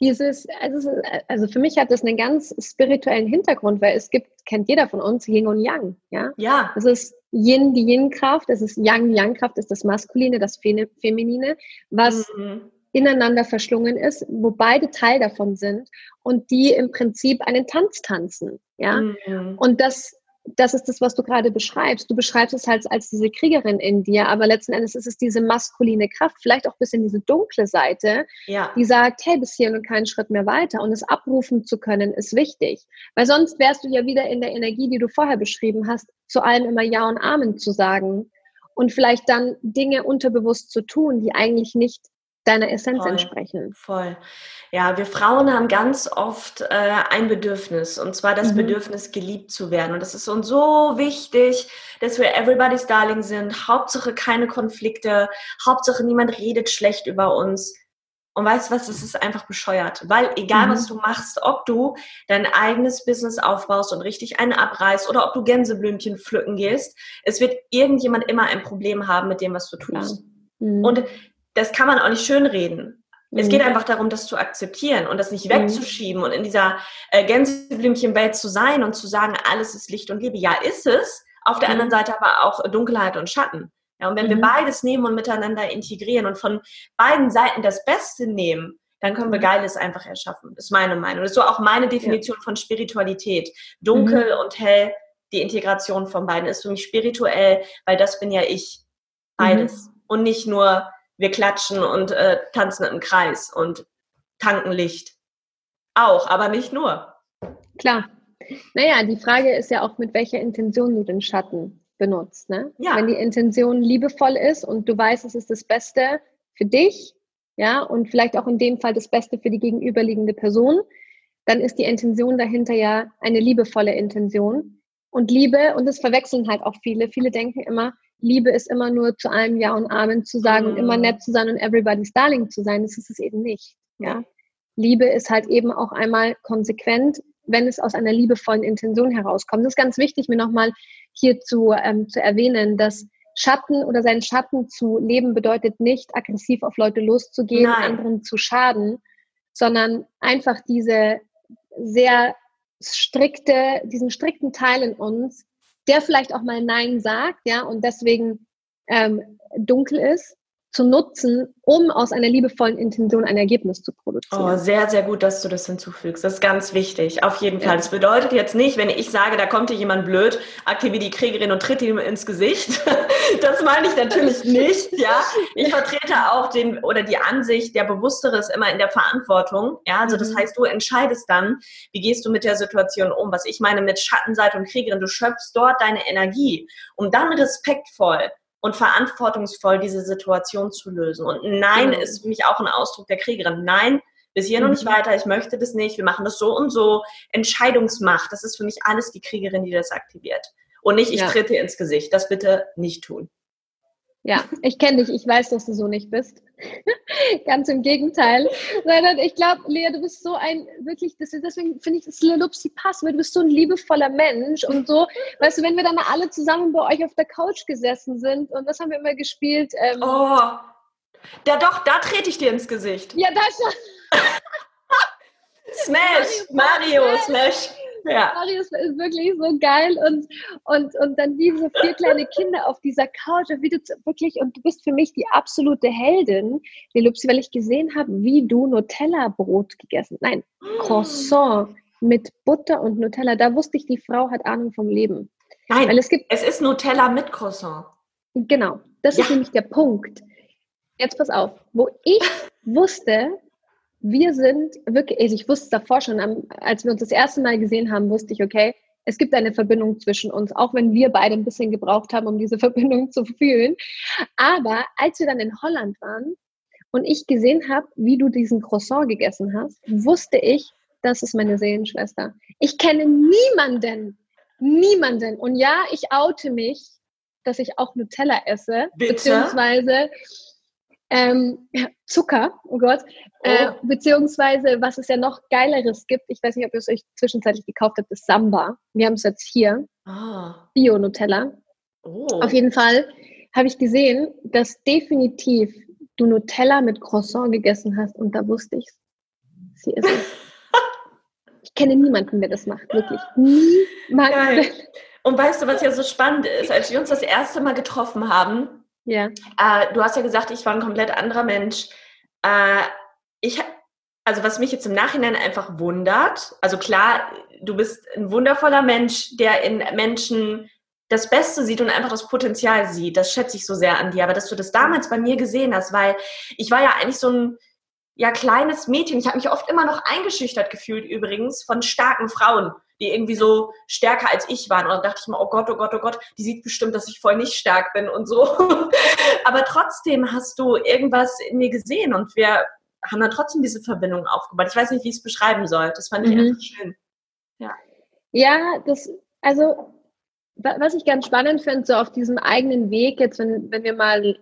dieses, also, also für mich hat das einen ganz spirituellen Hintergrund, weil es gibt, kennt jeder von uns, Yin und Yang. Ja. Ja. Es ist Yin, die Yin-Kraft, es ist Yang, Yang-Kraft, ist das Maskuline, das Feminine, was mhm ineinander verschlungen ist, wo beide Teil davon sind und die im Prinzip einen Tanz tanzen. Ja? Mhm. Und das das ist das, was du gerade beschreibst. Du beschreibst es halt als diese Kriegerin in dir, aber letzten Endes ist es diese maskuline Kraft, vielleicht auch ein bisschen diese dunkle Seite, ja. die sagt, hey, bis hierhin und keinen Schritt mehr weiter. Und es abrufen zu können, ist wichtig. Weil sonst wärst du ja wieder in der Energie, die du vorher beschrieben hast, zu allem immer Ja und Amen zu sagen. Und vielleicht dann Dinge unterbewusst zu tun, die eigentlich nicht deiner Essenz voll, entsprechen. Voll. Ja, wir Frauen haben ganz oft äh, ein Bedürfnis und zwar das mhm. Bedürfnis, geliebt zu werden. Und das ist uns so wichtig, dass wir everybody's Darling sind. Hauptsache keine Konflikte, Hauptsache niemand redet schlecht über uns. Und weißt du was, das ist einfach bescheuert. Weil egal, mhm. was du machst, ob du dein eigenes Business aufbaust und richtig einen abreißt oder ob du Gänseblümchen pflücken gehst, es wird irgendjemand immer ein Problem haben mit dem, was du tust. Mhm. Und das kann man auch nicht schönreden. Mhm. Es geht einfach darum, das zu akzeptieren und das nicht mhm. wegzuschieben und in dieser äh, Gänseblümchenwelt zu sein und zu sagen, alles ist Licht und Liebe. Ja, ist es. Auf der mhm. anderen Seite aber auch Dunkelheit und Schatten. Ja, und wenn wir mhm. beides nehmen und miteinander integrieren und von beiden Seiten das Beste nehmen, dann können wir mhm. Geiles einfach erschaffen. Das ist meine Meinung. Das ist so auch meine Definition ja. von Spiritualität. Dunkel mhm. und hell, die Integration von beiden ist für mich spirituell, weil das bin ja ich. Beides. Und nicht nur wir klatschen und äh, tanzen im Kreis und tanken Licht. Auch, aber nicht nur. Klar. Naja, die Frage ist ja auch, mit welcher Intention du den Schatten benutzt. Ne? Ja. Wenn die Intention liebevoll ist und du weißt, es ist das Beste für dich, ja, und vielleicht auch in dem Fall das Beste für die gegenüberliegende Person, dann ist die Intention dahinter ja eine liebevolle Intention. Und Liebe, und das verwechseln halt auch viele, viele denken immer, Liebe ist immer nur zu allem Ja und Amen zu sagen mhm. und immer nett zu sein und everybody's darling zu sein. Das ist es eben nicht. Ja. Liebe ist halt eben auch einmal konsequent, wenn es aus einer liebevollen Intention herauskommt. Das ist ganz wichtig, mir nochmal hier zu, ähm, zu erwähnen, dass Schatten oder seinen Schatten zu leben bedeutet nicht, aggressiv auf Leute loszugehen, Nein. anderen zu schaden, sondern einfach diese sehr strikte, diesen strikten Teil in uns, der vielleicht auch mal Nein sagt, ja, und deswegen ähm, dunkel ist, zu nutzen, um aus einer liebevollen Intention ein Ergebnis zu produzieren. Oh, sehr, sehr gut, dass du das hinzufügst. Das ist ganz wichtig, auf jeden Fall. Das bedeutet jetzt nicht, wenn ich sage, da kommt dir jemand blöd, aktiviere die Kriegerin und tritt ihm ins Gesicht. das meine ich natürlich nicht, ja. Ich vertrete auch den oder die Ansicht, der Bewusstere ist immer in der Verantwortung, ja. Also das mhm. heißt, du entscheidest dann, wie gehst du mit der Situation um. Was ich meine mit Schattenseite und Kriegerin, du schöpfst dort deine Energie, um dann respektvoll und verantwortungsvoll diese Situation zu lösen. Und Nein genau. ist für mich auch ein Ausdruck der Kriegerin. Nein, bis hier mhm. noch nicht mhm. weiter, ich möchte das nicht, wir machen das so und so. Entscheidungsmacht, das ist für mich alles die Kriegerin, die das aktiviert. Und nicht, ich ja. trete ins Gesicht. Das bitte nicht tun. Ja, ich kenne dich, ich weiß, dass du so nicht bist. Ganz im Gegenteil. Sondern ich glaube, Lea, du bist so ein, wirklich, deswegen finde ich das Lelupsi passt, weil du bist so ein liebevoller Mensch und so, weißt du, wenn wir dann alle zusammen bei euch auf der Couch gesessen sind und was haben wir immer gespielt? Ähm, oh, ja doch, da trete ich dir ins Gesicht. Ja, da schon. Smash, Mario, Mario Smash. Ja. Marius ist wirklich so geil und, und, und dann wie so vier kleine Kinder auf dieser Couch und wie du wirklich, und du bist für mich die absolute Heldin, Lelupsi, weil ich gesehen habe, wie du Nutella-Brot gegessen, nein, Croissant mit Butter und Nutella, da wusste ich, die Frau hat Ahnung vom Leben. Nein, weil es, gibt, es ist Nutella mit Croissant. Genau, das ja. ist nämlich der Punkt. Jetzt pass auf, wo ich wusste, wir sind wirklich, also ich wusste davor schon, als wir uns das erste Mal gesehen haben, wusste ich, okay, es gibt eine Verbindung zwischen uns, auch wenn wir beide ein bisschen gebraucht haben, um diese Verbindung zu fühlen. Aber als wir dann in Holland waren und ich gesehen habe, wie du diesen Croissant gegessen hast, wusste ich, das ist meine Seelenschwester. Ich kenne niemanden, niemanden. Und ja, ich oute mich, dass ich auch Nutella esse, Bitte? beziehungsweise ähm, Zucker, oh Gott, äh, oh. Äh, beziehungsweise was es ja noch Geileres gibt, ich weiß nicht, ob ihr es euch zwischenzeitlich gekauft habt, ist Samba. Wir haben es jetzt hier, ah. Bio-Nutella. Oh. Auf jeden Fall habe ich gesehen, dass definitiv du Nutella mit Croissant gegessen hast und da wusste ich es. Sie ist es. ich kenne niemanden, der das macht, wirklich. Niemanden. Und weißt du, was ja so spannend ist, als wir uns das erste Mal getroffen haben, ja. Äh, du hast ja gesagt, ich war ein komplett anderer Mensch. Äh, ich, also was mich jetzt im Nachhinein einfach wundert, also klar, du bist ein wundervoller Mensch, der in Menschen das Beste sieht und einfach das Potenzial sieht. Das schätze ich so sehr an dir. Aber dass du das damals bei mir gesehen hast, weil ich war ja eigentlich so ein ja kleines Mädchen. Ich habe mich oft immer noch eingeschüchtert gefühlt übrigens von starken Frauen, die irgendwie so stärker als ich waren. Und dann dachte ich mir, oh Gott, oh Gott, oh Gott, die sieht bestimmt, dass ich voll nicht stark bin und so. Aber trotzdem hast du irgendwas in mir gesehen und wir haben dann trotzdem diese Verbindung aufgebaut. Ich weiß nicht, wie ich es beschreiben soll. Das fand ich mhm. einfach schön. Ja. Ja, das, also, was ich ganz spannend finde, so auf diesem eigenen Weg, jetzt, wenn, wenn wir mal,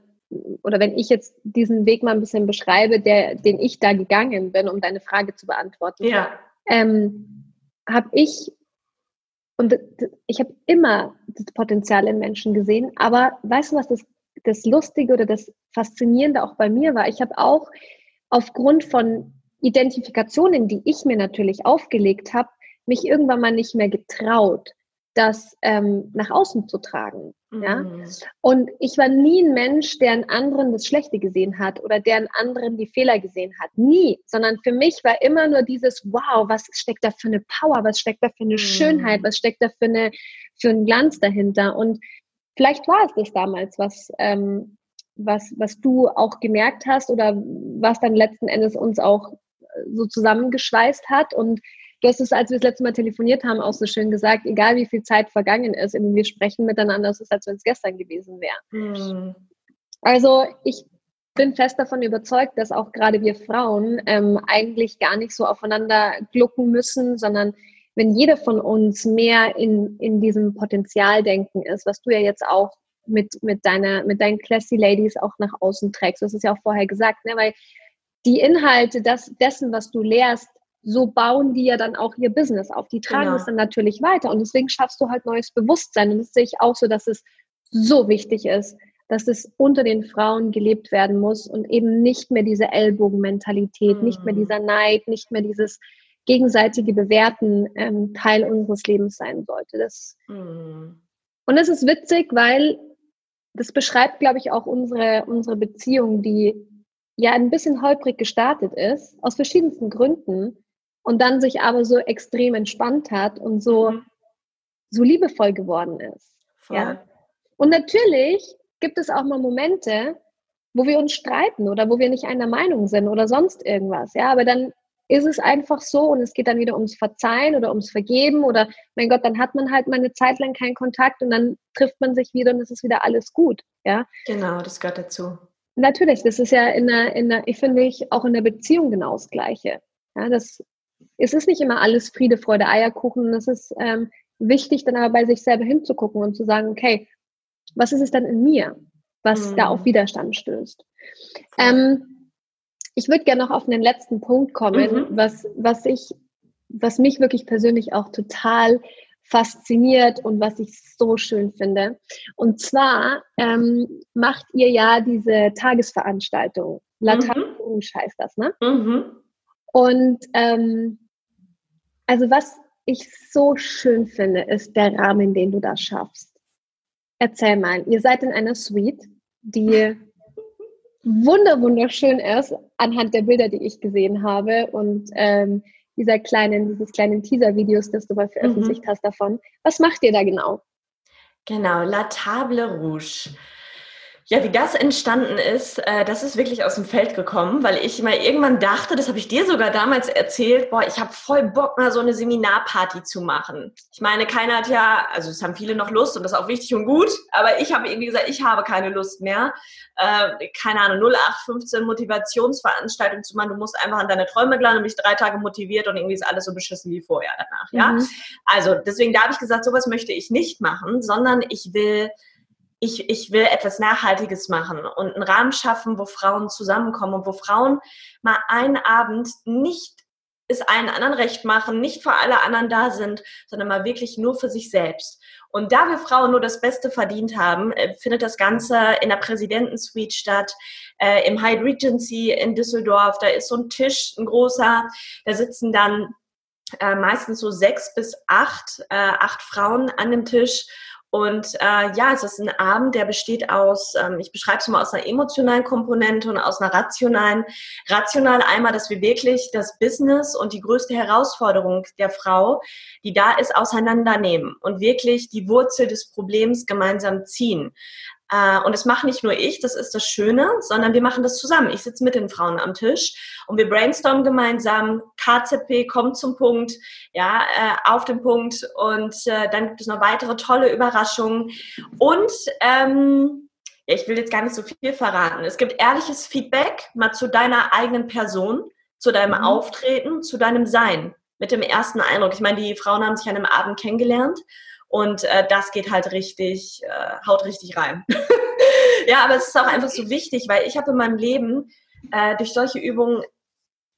oder wenn ich jetzt diesen Weg mal ein bisschen beschreibe, der, den ich da gegangen bin, um deine Frage zu beantworten, ja. ähm, habe ich, und ich habe immer das Potenzial in Menschen gesehen, aber weißt du, was das, das Lustige oder das Faszinierende auch bei mir war? Ich habe auch aufgrund von Identifikationen, die ich mir natürlich aufgelegt habe, mich irgendwann mal nicht mehr getraut, das ähm, nach außen zu tragen. Mhm. Ja? Und ich war nie ein Mensch, der einen anderen das Schlechte gesehen hat oder der einen anderen die Fehler gesehen hat. Nie. Sondern für mich war immer nur dieses, wow, was steckt da für eine Power, was steckt da für eine mhm. Schönheit, was steckt da für, eine, für einen Glanz dahinter. Und vielleicht war es das damals, was, ähm, was, was du auch gemerkt hast oder was dann letzten Endes uns auch äh, so zusammengeschweißt hat. Und du hast es, als wir das letzte Mal telefoniert haben, auch so schön gesagt, egal wie viel Zeit vergangen ist, wir sprechen miteinander, es ist, als wenn es gestern gewesen wäre. Mhm. Also ich bin fest davon überzeugt, dass auch gerade wir Frauen ähm, eigentlich gar nicht so aufeinander glucken müssen, sondern wenn jeder von uns mehr in, in diesem Potenzialdenken ist, was du ja jetzt auch mit, mit, deiner, mit deinen Classy Ladies auch nach außen trägst. Du hast es ja auch vorher gesagt, ne? weil die Inhalte das, dessen, was du lehrst, so bauen die ja dann auch ihr Business auf. Die tragen genau. es dann natürlich weiter und deswegen schaffst du halt neues Bewusstsein. Und das sehe ich auch so, dass es so wichtig ist, dass es unter den Frauen gelebt werden muss und eben nicht mehr diese Ellbogenmentalität, mhm. nicht mehr mhm. dieser Neid, nicht mehr dieses gegenseitige Bewerten ähm, Teil unseres Lebens sein sollte. Das, mhm. Und es ist witzig, weil das beschreibt, glaube ich, auch unsere, unsere Beziehung, die ja ein bisschen holprig gestartet ist, aus verschiedensten Gründen, und dann sich aber so extrem entspannt hat und so, mhm. so liebevoll geworden ist. Voll. Ja? Und natürlich gibt es auch mal Momente, wo wir uns streiten oder wo wir nicht einer Meinung sind oder sonst irgendwas. Ja, aber dann ist es einfach so und es geht dann wieder ums Verzeihen oder ums Vergeben oder mein Gott, dann hat man halt mal eine Zeit lang keinen Kontakt und dann trifft man sich wieder und es ist wieder alles gut, ja. Genau, das gehört dazu. Natürlich, das ist ja in der, in der ich finde ich auch in der Beziehung genau das Gleiche. Ja, das, es ist nicht immer alles Friede, Freude, Eierkuchen. Es ist ähm, wichtig, dann aber bei sich selber hinzugucken und zu sagen, okay, was ist es denn in mir, was mhm. da auf Widerstand stößt? Ähm, ich würde gerne noch auf den letzten Punkt kommen, mhm. was, was ich, was mich wirklich persönlich auch total fasziniert und was ich so schön finde. Und zwar ähm, macht ihr ja diese Tagesveranstaltung. Latein mhm. heißt das, ne? Mhm. Und ähm, also was ich so schön finde, ist der Rahmen, den du da schaffst. Erzähl mal, ihr seid in einer Suite, die wunder wunderschön ist anhand der Bilder, die ich gesehen habe und ähm, dieser kleinen, dieses kleinen Teaser-Videos, das du mal veröffentlicht mhm. hast davon. Was macht ihr da genau? Genau, La Table Rouge. Ja, wie das entstanden ist, äh, das ist wirklich aus dem Feld gekommen, weil ich mal irgendwann dachte, das habe ich dir sogar damals erzählt, boah, ich habe voll Bock, mal so eine Seminarparty zu machen. Ich meine, keiner hat ja, also es haben viele noch Lust und das ist auch wichtig und gut, aber ich habe irgendwie gesagt, ich habe keine Lust mehr. Äh, keine Ahnung, 0815 Motivationsveranstaltung zu machen, du musst einfach an deine Träume glauben und mich drei Tage motiviert und irgendwie ist alles so beschissen wie vorher danach, ja. Mhm. Also deswegen da habe ich gesagt, sowas möchte ich nicht machen, sondern ich will ich, ich will etwas Nachhaltiges machen und einen Rahmen schaffen, wo Frauen zusammenkommen und wo Frauen mal einen Abend nicht es allen anderen recht machen, nicht für alle anderen da sind, sondern mal wirklich nur für sich selbst. Und da wir Frauen nur das Beste verdient haben, äh, findet das Ganze in der Präsidentensuite statt, äh, im Hyde Regency in Düsseldorf. Da ist so ein Tisch, ein großer, da sitzen dann äh, meistens so sechs bis acht, äh, acht Frauen an dem Tisch Und äh, ja, es ist ein Abend, der besteht aus, ähm, ich beschreibe es mal aus einer emotionalen Komponente und aus einer rationalen. Rational einmal, dass wir wirklich das Business und die größte Herausforderung der Frau, die da ist, auseinandernehmen und wirklich die Wurzel des Problems gemeinsam ziehen. Äh, und das mache nicht nur ich, das ist das Schöne, sondern wir machen das zusammen. Ich sitze mit den Frauen am Tisch und wir brainstormen gemeinsam. KZP kommt zum Punkt, ja, äh, auf den Punkt und äh, dann gibt es noch weitere tolle Überraschungen. Und ähm, ja, ich will jetzt gar nicht so viel verraten. Es gibt ehrliches Feedback mal zu deiner eigenen Person, zu deinem mhm. Auftreten, zu deinem Sein mit dem ersten Eindruck. Ich meine, die Frauen haben sich an einem Abend kennengelernt und äh, das geht halt richtig, äh, haut richtig rein. ja, aber es ist auch einfach so wichtig, weil ich habe in meinem Leben äh, durch solche Übungen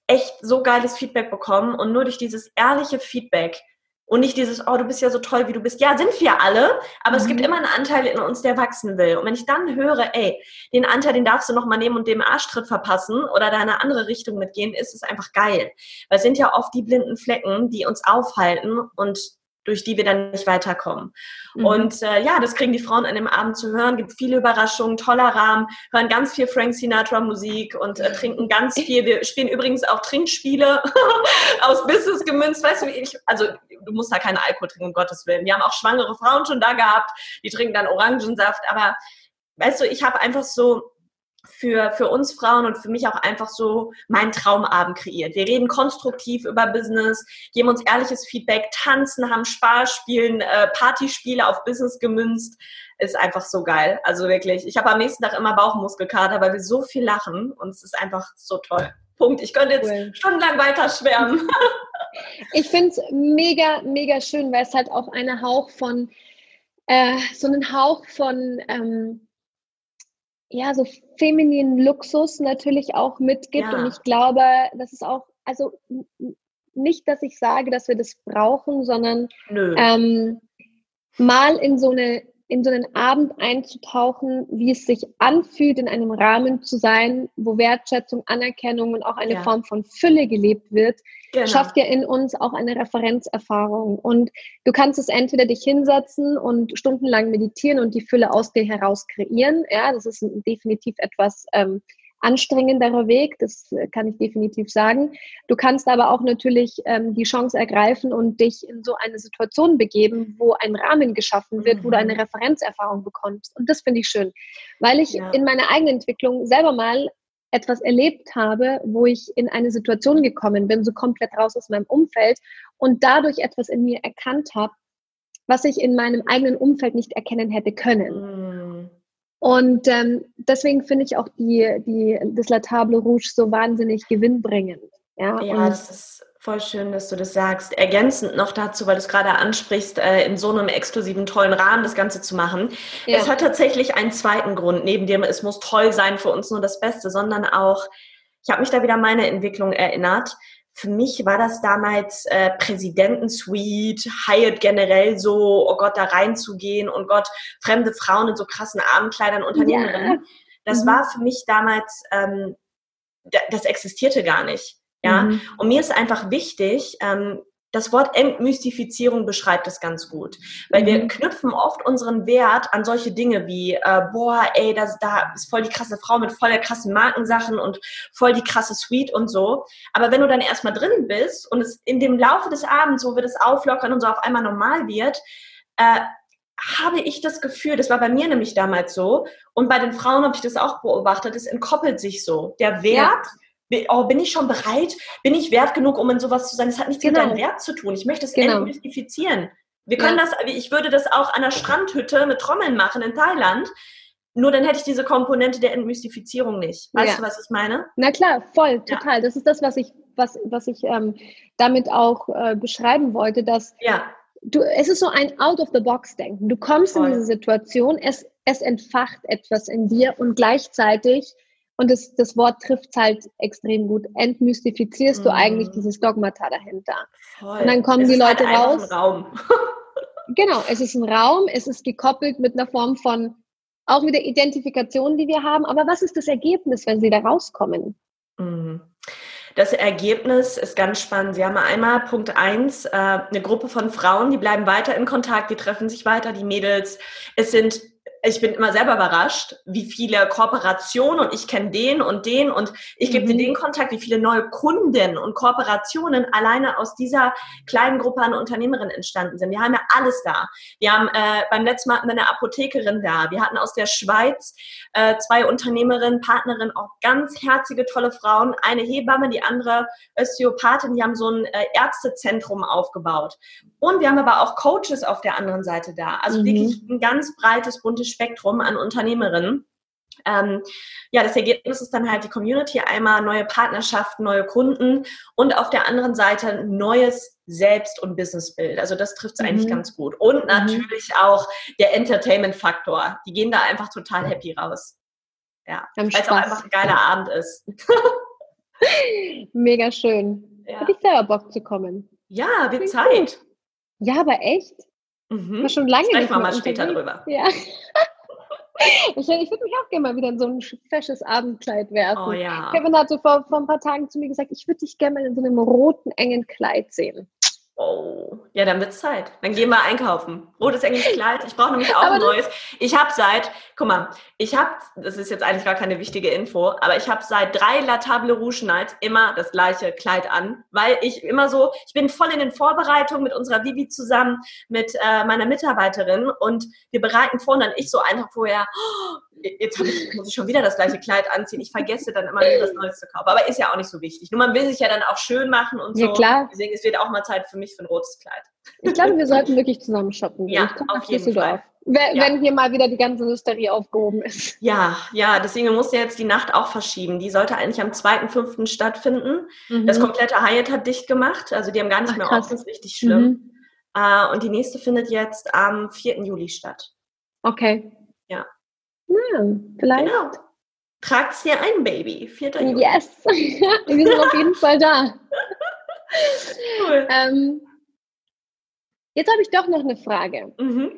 echt so geiles Feedback bekommen und nur durch dieses ehrliche Feedback und nicht dieses, oh, du bist ja so toll, wie du bist. Ja, sind wir alle, aber mhm. es gibt mhm. immer einen Anteil in uns, der wachsen will. Und wenn ich dann höre, ey, den Anteil, den darfst du noch mal nehmen und dem Arschtritt verpassen oder da in eine andere Richtung mitgehen, ist es einfach geil. Weil es sind ja oft die blinden Flecken, die uns aufhalten und durch die wir dann nicht weiterkommen. Mhm. Und äh, ja, das kriegen die Frauen an dem Abend zu hören, gibt viele Überraschungen, toller Rahmen, hören ganz viel Frank Sinatra Musik und äh, trinken ganz viel. Wir spielen übrigens auch Trinkspiele aus Business gemünzt. Weißt du, ich, also du musst da keine Alkohol trinken, um Gottes Willen. Wir haben auch schwangere Frauen schon da gehabt, die trinken dann Orangensaft, aber weißt du, ich habe einfach so für, für uns Frauen und für mich auch einfach so meinen Traumabend kreiert. Wir reden konstruktiv über Business, geben uns ehrliches Feedback, tanzen, haben Spaß, spielen äh, Partyspiele auf Business gemünzt. Ist einfach so geil. Also wirklich. Ich habe am nächsten Tag immer Bauchmuskelkater, weil wir so viel lachen und es ist einfach so toll. Punkt. Ich könnte jetzt cool. stundenlang weiter schwärmen. ich finde es mega, mega schön, weil es halt auch eine Hauch von, äh, so einen Hauch von, ähm, ja, so femininen Luxus natürlich auch mitgibt. Ja. Und ich glaube, das ist auch, also nicht, dass ich sage, dass wir das brauchen, sondern ähm, mal in so eine in so einen Abend einzutauchen, wie es sich anfühlt, in einem Rahmen zu sein, wo Wertschätzung, Anerkennung und auch eine ja. Form von Fülle gelebt wird, genau. schafft ja in uns auch eine Referenzerfahrung. Und du kannst es entweder dich hinsetzen und stundenlang meditieren und die Fülle aus dir heraus kreieren. Ja, das ist definitiv etwas, ähm, anstrengenderer Weg, das äh, kann ich definitiv sagen. Du kannst aber auch natürlich ähm, die Chance ergreifen und dich in so eine Situation begeben, wo ein Rahmen geschaffen wird, mhm. wo du eine mhm. Referenzerfahrung bekommst. Und das finde ich schön, weil ich ja. in meiner eigenen Entwicklung selber mal etwas erlebt habe, wo ich in eine Situation gekommen bin, so komplett raus aus meinem Umfeld und dadurch etwas in mir erkannt habe, was ich in meinem eigenen Umfeld nicht erkennen hätte können. Mhm. Und ähm, deswegen finde ich auch die, die, das La Table Rouge so wahnsinnig gewinnbringend. Ja, ja das ist voll schön, dass du das sagst. Ergänzend noch dazu, weil du es gerade ansprichst, äh, in so einem exklusiven, tollen Rahmen das Ganze zu machen. Ja. Es hat tatsächlich einen zweiten Grund, neben dem es muss toll sein für uns nur das Beste, sondern auch, ich habe mich da wieder an meine Entwicklung erinnert für mich war das damals äh, Präsidentensuite, Hyatt generell so, oh Gott, da reinzugehen und Gott, fremde Frauen in so krassen Abendkleidern, Unternehmerinnen. Ja. Das mhm. war für mich damals, ähm, das existierte gar nicht. Ja, mhm. und mir ist einfach wichtig, ähm, das Wort Entmystifizierung beschreibt es ganz gut, weil mhm. wir knüpfen oft unseren Wert an solche Dinge wie, äh, boah, ey, das, da ist voll die krasse Frau mit voll der krassen Markensachen und voll die krasse Suite und so. Aber wenn du dann erstmal drin bist und es in dem Laufe des Abends, wo wir das auflockern und so auf einmal normal wird, äh, habe ich das Gefühl, das war bei mir nämlich damals so, und bei den Frauen habe ich das auch beobachtet, es entkoppelt sich so. Der Wert ja oh, bin ich schon bereit? Bin ich wert genug, um in sowas zu sein? Das hat nichts genau. mit deinem Wert zu tun. Ich möchte es genau. entmystifizieren. Wir können ja. das, ich würde das auch an der Strandhütte mit Trommeln machen in Thailand. Nur dann hätte ich diese Komponente der Entmystifizierung nicht. Weißt ja. du, was ich meine? Na klar, voll, total. Ja. Das ist das, was ich, was, was ich ähm, damit auch äh, beschreiben wollte, dass ja. du, es ist so ein Out-of-the-Box-Denken. Du kommst voll. in diese Situation, es, es entfacht etwas in dir und gleichzeitig und das, das Wort trifft es halt extrem gut. Entmystifizierst mm. du eigentlich dieses Dogmata dahinter. Voll. Und dann kommen es die Leute halt raus. Ein Raum. genau, es ist ein Raum, es ist gekoppelt mit einer Form von auch wieder Identifikation, die wir haben. Aber was ist das Ergebnis, wenn sie da rauskommen? Mm. Das Ergebnis ist ganz spannend. Sie haben einmal Punkt eins äh, eine Gruppe von Frauen, die bleiben weiter in Kontakt, die treffen sich weiter, die Mädels. Es sind ich bin immer selber überrascht, wie viele Kooperationen und ich kenne den und den und ich gebe mhm. dir den Kontakt, wie viele neue Kunden und Kooperationen alleine aus dieser kleinen Gruppe an Unternehmerinnen entstanden sind. Wir haben ja alles da. Wir haben äh, beim letzten Mal eine Apothekerin da. Wir hatten aus der Schweiz äh, zwei Unternehmerinnen, Partnerinnen, auch ganz herzige, tolle Frauen. Eine Hebamme, die andere Osteopathin. Die haben so ein äh, Ärztezentrum aufgebaut. Und wir haben aber auch Coaches auf der anderen Seite da. Also mhm. wirklich ein ganz breites, buntes Spektrum an Unternehmerinnen. Ähm, ja, das Ergebnis ist dann halt die Community, einmal neue Partnerschaften, neue Kunden und auf der anderen Seite neues Selbst- und Businessbild. Also das trifft es mhm. eigentlich ganz gut. Und mhm. natürlich auch der Entertainment-Faktor. Die gehen da einfach total happy raus. Ja, weil es auch einfach ein geiler Abend ist. Mega schön. Ja. Hätte ich selber Bock zu kommen. Ja, wird Zeit. Ja, aber echt? Mhm. War schon lange Sprechen wir mal später drüber. Ja. Ich, ich würde mich auch gerne mal wieder in so ein fesches Abendkleid werfen. Oh ja. Kevin hatte vor, vor ein paar Tagen zu mir gesagt, ich würde dich gerne mal in so einem roten, engen Kleid sehen. Oh, ja, dann wird's Zeit. Dann gehen wir einkaufen. Rotes englisches Kleid. Ich brauche nämlich auch aber ein neues. Ich habe seit, guck mal, ich habe, das ist jetzt eigentlich gar keine wichtige Info, aber ich habe seit drei La Table Rouge Nights immer das gleiche Kleid an, weil ich immer so, ich bin voll in den Vorbereitungen mit unserer Vivi zusammen, mit äh, meiner Mitarbeiterin und wir bereiten vor und dann ich so einfach vorher, oh, jetzt ich, muss ich schon wieder das gleiche Kleid anziehen. Ich vergesse dann immer nur das Neues zu kaufen. Aber ist ja auch nicht so wichtig. Nur man will sich ja dann auch schön machen und so. Ja, klar. Deswegen, es wird auch mal Zeit für mich für ein rotes Kleid. Ich glaube, wir sollten wirklich zusammen shoppen. Ja, auf jeden Fall. Wenn, ja. hier mal wieder die ganze Hysterie aufgehoben ist. Ja, ja, deswegen musste jetzt die Nacht auch verschieben. Die sollte eigentlich am 2.5. stattfinden. Mhm. Das komplette Hyatt hat dicht gemacht. Also die haben gar nicht Ach, mehr offen. Das ist richtig schlimm. Mhm. Uh, und die nächste findet jetzt am 4. Juli statt. Okay. Ja. Ja, vielleicht. Genau. Tragt's dir ein, Baby. 4. Juli. Yes. Wir sind auf jeden Fall da. Cool. Ähm, jetzt habe ich doch noch eine Frage, mhm.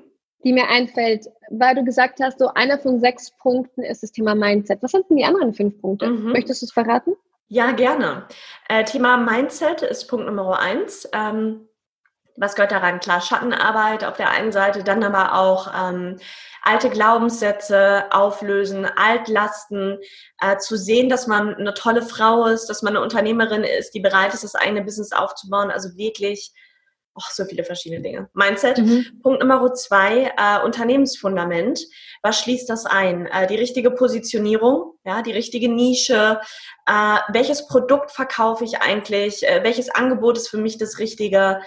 die mir einfällt, weil du gesagt hast, so einer von sechs Punkten ist das Thema Mindset. Was sind denn die anderen fünf Punkte? Mhm. Möchtest du es verraten? Ja, gerne. Äh, Thema Mindset ist Punkt Nummer eins. Ähm, was gehört daran? Klar, Schattenarbeit auf der einen Seite, dann aber auch ähm, alte Glaubenssätze auflösen, Altlasten, äh, zu sehen, dass man eine tolle Frau ist, dass man eine Unternehmerin ist, die bereit ist, das eigene Business aufzubauen. Also wirklich oh, so viele verschiedene Dinge. Mindset. Mhm. Punkt Nummer zwei, äh, Unternehmensfundament. Was schließt das ein? Äh, die richtige Positionierung, ja, die richtige Nische. Äh, welches Produkt verkaufe ich eigentlich? Äh, welches Angebot ist für mich das Richtige?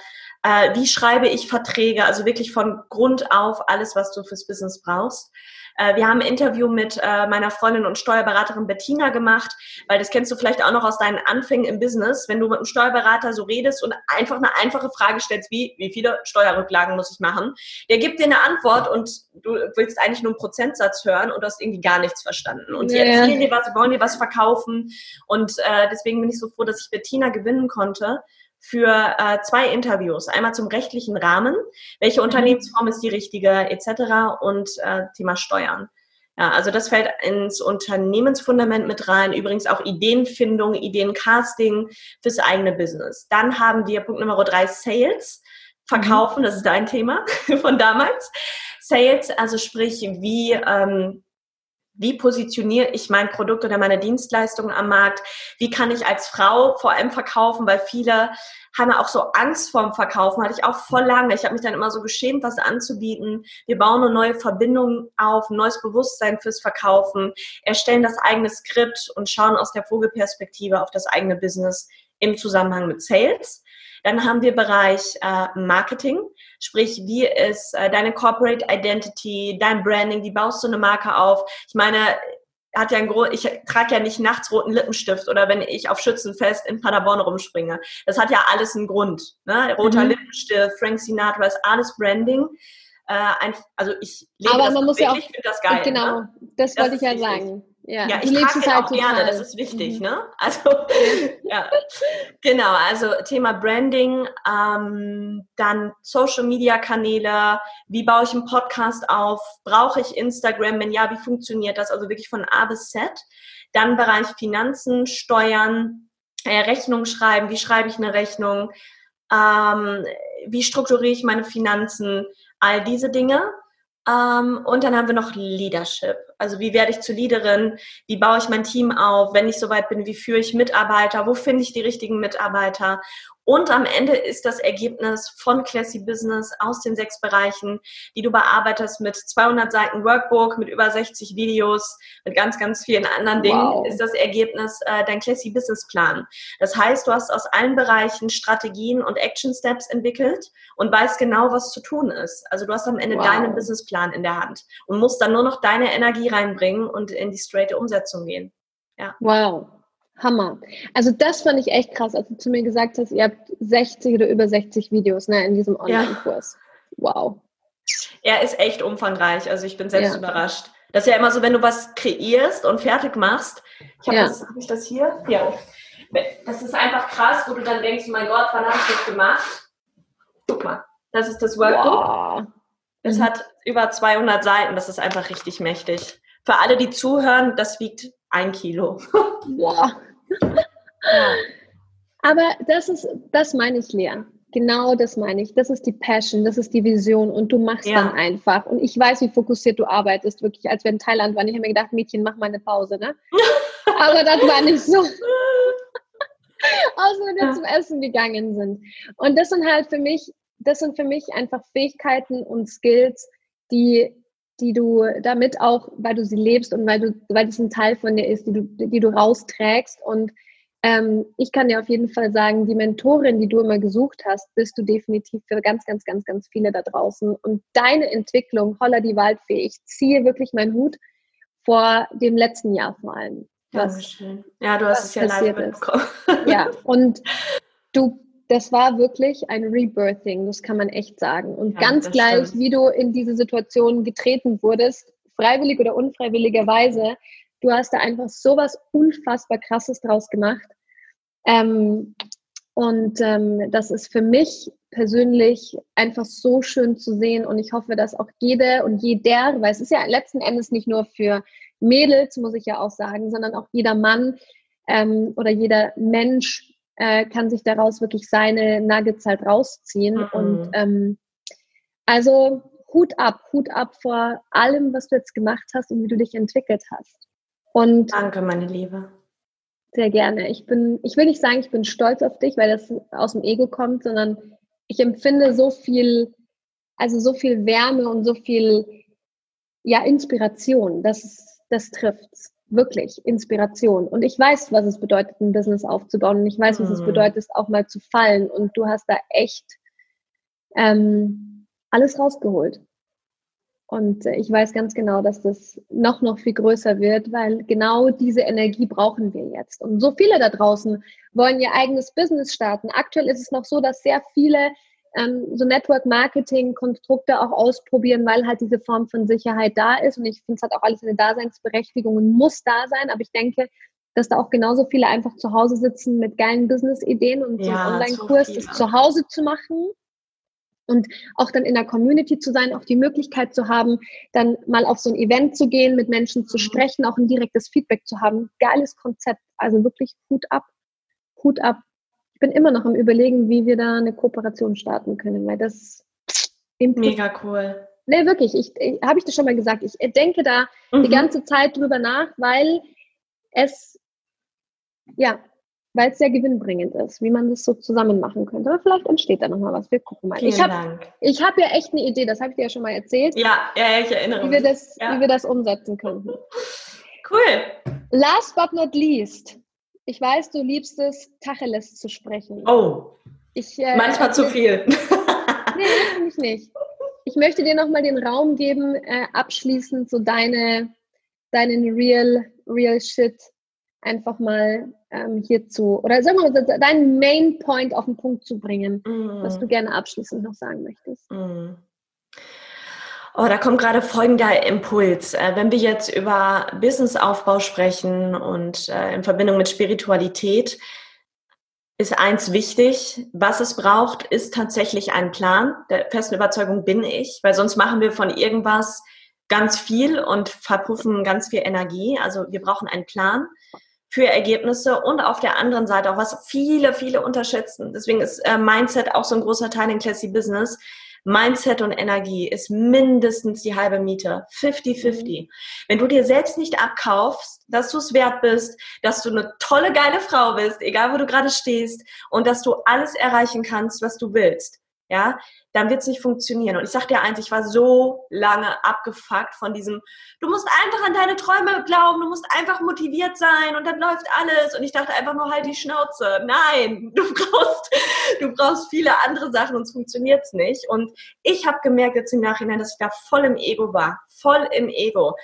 Äh, wie schreibe ich Verträge, also wirklich von Grund auf alles, was du fürs Business brauchst. Äh, wir haben ein Interview mit äh, meiner Freundin und Steuerberaterin Bettina gemacht, weil das kennst du vielleicht auch noch aus deinen Anfängen im Business, wenn du mit einem Steuerberater so redest und einfach eine einfache Frage stellst, wie, wie viele Steuerrücklagen muss ich machen? Der gibt dir eine Antwort und du willst eigentlich nur einen Prozentsatz hören und du hast irgendwie gar nichts verstanden. Und die ja. erzählen dir was, wollen dir was verkaufen und äh, deswegen bin ich so froh, dass ich Bettina gewinnen konnte für äh, zwei Interviews. Einmal zum rechtlichen Rahmen, welche mhm. Unternehmensform ist die richtige, etc. und äh, Thema Steuern. Ja, also das fällt ins Unternehmensfundament mit rein. Übrigens auch Ideenfindung, Ideencasting fürs eigene Business. Dann haben wir Punkt Nummer drei Sales. Verkaufen, mhm. das ist dein Thema von damals. Sales, also sprich, wie ähm, wie positioniere ich mein Produkt oder meine Dienstleistung am Markt? Wie kann ich als Frau vor allem verkaufen? Weil viele haben ja auch so Angst vorm Verkaufen, hatte ich auch voll lange. Ich habe mich dann immer so geschämt, was anzubieten. Wir bauen eine neue Verbindung auf, ein neues Bewusstsein fürs Verkaufen, erstellen das eigene Skript und schauen aus der Vogelperspektive auf das eigene Business im Zusammenhang mit Sales. Dann haben wir Bereich äh, Marketing, sprich, wie ist äh, deine Corporate Identity, dein Branding, wie baust du eine Marke auf? Ich meine, hat ja ein Grund, ich trage ja nicht nachts roten Lippenstift oder wenn ich auf Schützenfest in Paderborn rumspringe. Das hat ja alles einen Grund. Ne? Roter mhm. Lippenstift, Frank Sinatra, ist alles Branding. Äh, ein, also ich lebe Aber das man muss wirklich, ja auch, ich finde das geil. Genau, ne? das, das wollte ich ja wichtig. sagen. Ja, ja ich trage den halt auch gerne, das ist wichtig, mhm. ne? Also, ja. Genau, also Thema Branding, ähm, dann Social Media Kanäle, wie baue ich einen Podcast auf, brauche ich Instagram, wenn ja, wie funktioniert das? Also wirklich von A bis Z. Dann Bereich Finanzen, Steuern, äh, Rechnung schreiben, wie schreibe ich eine Rechnung, ähm, wie strukturiere ich meine Finanzen, all diese Dinge. Ähm, und dann haben wir noch Leadership. Also wie werde ich zur Leaderin? Wie baue ich mein Team auf? Wenn ich soweit bin, wie führe ich Mitarbeiter? Wo finde ich die richtigen Mitarbeiter? Und am Ende ist das Ergebnis von Classy Business aus den sechs Bereichen, die du bearbeitest mit 200 Seiten Workbook, mit über 60 Videos, mit ganz, ganz vielen anderen Dingen, wow. ist das Ergebnis äh, dein Classy Business Plan. Das heißt, du hast aus allen Bereichen Strategien und Action Steps entwickelt und weißt genau, was zu tun ist. Also du hast am Ende wow. deinen Businessplan in der Hand und musst dann nur noch deine Energie reinbringen und in die straighte Umsetzung gehen. Ja. Wow. Hammer. Also das fand ich echt krass, als du zu mir gesagt hast, ihr habt 60 oder über 60 Videos ne, in diesem Online-Kurs. Ja. Wow. Er ist echt umfangreich, also ich bin selbst ja. überrascht. Das ist ja immer so, wenn du was kreierst und fertig machst. Ich habe das, hab ich das hier? Ja. Das ist einfach krass, wo du dann denkst, mein Gott, wann habe ich das gemacht? Guck mal, das ist das Workbook. Wow. Es mhm. hat über 200 Seiten, das ist einfach richtig mächtig. Für alle, die zuhören, das wiegt ein Kilo. Wow. Ja. Aber das ist, das meine ich, Lea. Genau das meine ich. Das ist die Passion, das ist die Vision und du machst ja. dann einfach. Und ich weiß, wie fokussiert du arbeitest. Wirklich, als wir in Thailand waren, ich habe mir gedacht, Mädchen, mach mal eine Pause, ne? Aber das war nicht so. Außer wenn wir ja. zum Essen gegangen sind. Und das sind halt für mich, das sind für mich einfach Fähigkeiten und Skills, die die du damit auch, weil du sie lebst und weil du, weil es ein Teil von dir ist, die du, die du rausträgst. Und ähm, ich kann dir auf jeden Fall sagen, die Mentorin, die du immer gesucht hast, bist du definitiv für ganz, ganz, ganz, ganz viele da draußen. Und deine Entwicklung, holla die Waldfee, ich ziehe wirklich meinen Hut vor dem letzten Jahr vor allem. Was, ja, du hast es ja live mitbekommen. Ja, und du das war wirklich ein Rebirthing, das kann man echt sagen. Und ja, ganz gleich, stimmt. wie du in diese Situation getreten wurdest, freiwillig oder unfreiwilligerweise, du hast da einfach sowas unfassbar Krasses draus gemacht. Ähm, und ähm, das ist für mich persönlich einfach so schön zu sehen. Und ich hoffe, dass auch jede und jeder, weil es ist ja letzten Endes nicht nur für Mädels, muss ich ja auch sagen, sondern auch jeder Mann ähm, oder jeder Mensch äh, kann sich daraus wirklich seine Nuggets halt rausziehen. Mhm. Und ähm, also Hut ab, Hut ab vor allem, was du jetzt gemacht hast und wie du dich entwickelt hast. Und Danke, meine Liebe. Sehr gerne. Ich bin, ich will nicht sagen, ich bin stolz auf dich, weil das aus dem Ego kommt, sondern ich empfinde so viel, also so viel Wärme und so viel, ja, Inspiration. Das, das trifft's wirklich Inspiration. Und ich weiß, was es bedeutet, ein Business aufzubauen. Und ich weiß, was es mhm. bedeutet, auch mal zu fallen. Und du hast da echt ähm, alles rausgeholt. Und äh, ich weiß ganz genau, dass das noch, noch viel größer wird, weil genau diese Energie brauchen wir jetzt. Und so viele da draußen wollen ihr eigenes Business starten. Aktuell ist es noch so, dass sehr viele ähm, so Network-Marketing-Konstrukte auch ausprobieren, weil halt diese Form von Sicherheit da ist. Und ich finde, es hat auch alles eine Daseinsberechtigung und muss da sein. Aber ich denke, dass da auch genauso viele einfach zu Hause sitzen mit geilen Business-Ideen und ja, so einen Online-Kurs so das zu Hause zu machen und auch dann in der Community zu sein, auch die Möglichkeit zu haben, dann mal auf so ein Event zu gehen, mit Menschen zu mhm. sprechen, auch ein direktes Feedback zu haben. Geiles Konzept. Also wirklich Hut ab. Hut ab bin immer noch am Überlegen, wie wir da eine Kooperation starten können, weil das mega cool. Nee, wirklich. Ich, ich habe ich das schon mal gesagt. Ich denke da mhm. die ganze Zeit drüber nach, weil es ja, weil es sehr gewinnbringend ist, wie man das so zusammen machen könnte. Aber vielleicht entsteht da noch mal was. Wir gucken mal. Vielen ich habe ich habe ja echt eine Idee. Das habe ich dir ja schon mal erzählt. Ja, ja, ich erinnere mich. Wie wir das, ja. wie wir das umsetzen könnten. Cool. Last but not least ich weiß, du liebst es, Tacheles zu sprechen. Oh. Ich, äh, Manchmal zu viel. nee, finde ich nicht. Ich möchte dir nochmal den Raum geben, äh, abschließend so deine, deinen Real, Real Shit einfach mal ähm, hierzu, oder sagen wir mal, deinen Main Point auf den Punkt zu bringen, mm. was du gerne abschließend noch sagen möchtest. Mm. Oh, da kommt gerade folgender Impuls. Äh, wenn wir jetzt über Businessaufbau sprechen und äh, in Verbindung mit Spiritualität, ist eins wichtig. Was es braucht, ist tatsächlich ein Plan. Der festen Überzeugung bin ich, weil sonst machen wir von irgendwas ganz viel und verpuffen ganz viel Energie. Also wir brauchen einen Plan für Ergebnisse und auf der anderen Seite auch, was viele, viele unterschätzen. Deswegen ist äh, Mindset auch so ein großer Teil in Classy Business. Mindset und Energie ist mindestens die halbe Miete. 50-50. Mhm. Wenn du dir selbst nicht abkaufst, dass du es wert bist, dass du eine tolle, geile Frau bist, egal wo du gerade stehst, und dass du alles erreichen kannst, was du willst, ja, dann wird es nicht funktionieren. Und ich sag dir eins, ich war so lange abgefuckt von diesem, du musst einfach an deine Träume glauben, du musst einfach motiviert sein und dann läuft alles. Und ich dachte einfach nur halt die Schnauze. Nein, du brauchst, du brauchst viele andere Sachen, sonst funktioniert es nicht. Und ich habe gemerkt jetzt im Nachhinein, dass ich da voll im Ego war. Voll im Ego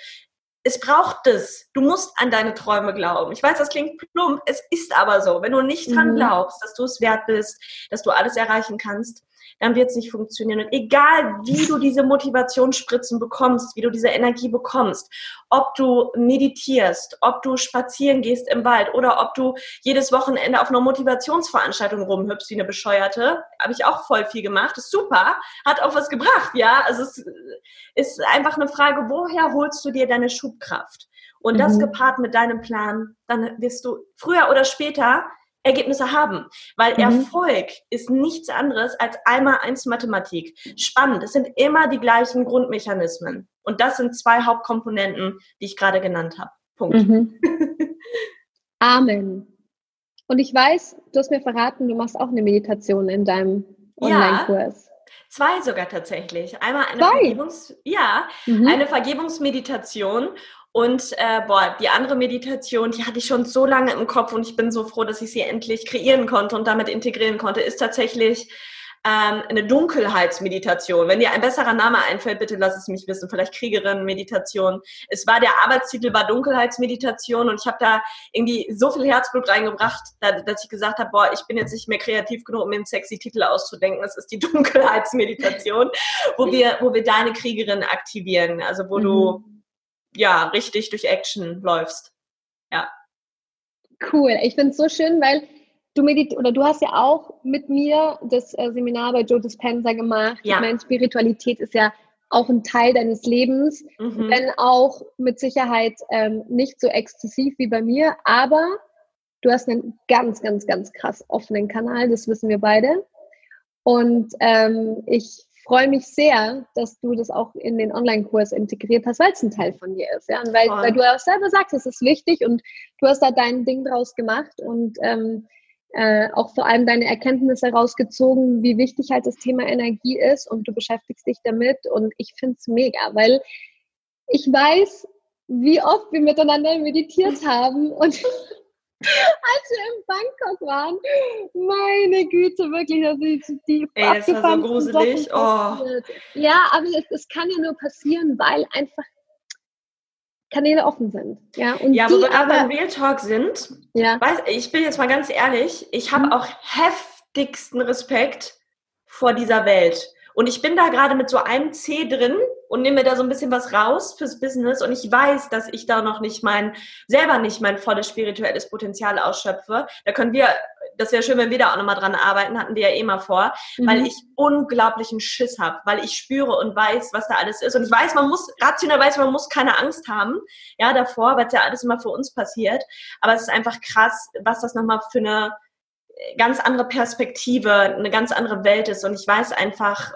es braucht es. Du musst an deine Träume glauben. Ich weiß, das klingt plump, es ist aber so. Wenn du nicht dran mhm. glaubst, dass du es wert bist, dass du alles erreichen kannst, dann wird es nicht funktionieren. Und egal, wie du diese Motivationsspritzen bekommst, wie du diese Energie bekommst, ob du meditierst, ob du spazieren gehst im Wald oder ob du jedes Wochenende auf einer Motivationsveranstaltung rumhüpfst wie eine Bescheuerte, habe ich auch voll viel gemacht. ist super, hat auch was gebracht, ja. Also es ist einfach eine Frage, woher holst du dir deine Schubkraft? Und mhm. das gepaart mit deinem Plan, dann wirst du früher oder später Ergebnisse haben. Weil mhm. Erfolg ist nichts anderes als einmal eins Mathematik. Spannend, es sind immer die gleichen Grundmechanismen. Und das sind zwei Hauptkomponenten, die ich gerade genannt habe. Punkt. Mhm. Amen. Und ich weiß, du hast mir verraten, du machst auch eine Meditation in deinem Online-Kurs. Ja. Zwei sogar tatsächlich. Einmal eine, Vergebungs ja, mhm. eine Vergebungsmeditation und äh, boah, die andere Meditation, die hatte ich schon so lange im Kopf und ich bin so froh, dass ich sie endlich kreieren konnte und damit integrieren konnte, ist tatsächlich ähm, eine Dunkelheitsmeditation. Wenn dir ein besserer Name einfällt, bitte lass es mich wissen. Vielleicht Kriegerin-Meditation. Es war der Arbeitstitel war Dunkelheitsmeditation und ich habe da irgendwie so viel Herzblut reingebracht, dass ich gesagt habe, boah, ich bin jetzt nicht mehr kreativ genug, um mir einen sexy Titel auszudenken. Es ist die Dunkelheitsmeditation, wo wir, wo wir deine Kriegerin aktivieren. Also wo mhm. du ja, richtig durch Action läufst. Ja. Cool. Ich finde es so schön, weil du medit oder du hast ja auch mit mir das äh, Seminar bei Joe Dispenza gemacht. Ja. Ich meine, Spiritualität ist ja auch ein Teil deines Lebens, mhm. wenn auch mit Sicherheit ähm, nicht so exzessiv wie bei mir, aber du hast einen ganz, ganz, ganz krass offenen Kanal, das wissen wir beide. Und ähm, ich freue mich sehr, dass du das auch in den Online-Kurs integriert hast, weil es ein Teil von dir ist. Ja? Und weil, weil du auch selber sagst, es ist wichtig und du hast da dein Ding draus gemacht und ähm, äh, auch vor allem deine Erkenntnisse herausgezogen, wie wichtig halt das Thema Energie ist und du beschäftigst dich damit und ich finde es mega, weil ich weiß, wie oft wir miteinander meditiert haben und als wir in Bangkok waren. Meine Güte, wirklich, also die, die Ey, das war so gruselig. Oh. Ja, aber es, es, kann ja nur passieren, weil einfach Kanäle offen sind. Ja, und ja wo wir aber beim Real Talk sind, ja. weiß, ich bin jetzt mal ganz ehrlich, ich habe mhm. auch heftigsten Respekt vor dieser Welt. Und ich bin da gerade mit so einem C drin und nehme mir da so ein bisschen was raus fürs Business. Und ich weiß, dass ich da noch nicht mein, selber nicht mein volles spirituelles Potenzial ausschöpfe. Da können wir, das wäre schön, wenn wir da auch nochmal dran arbeiten, hatten wir ja eh mal vor, mhm. weil ich unglaublichen Schiss habe, weil ich spüre und weiß, was da alles ist. Und ich weiß, man muss, rational weiß, man muss keine Angst haben, ja, davor, weil es ja alles immer für uns passiert. Aber es ist einfach krass, was das nochmal für eine, ganz andere Perspektive, eine ganz andere Welt ist. Und ich weiß einfach,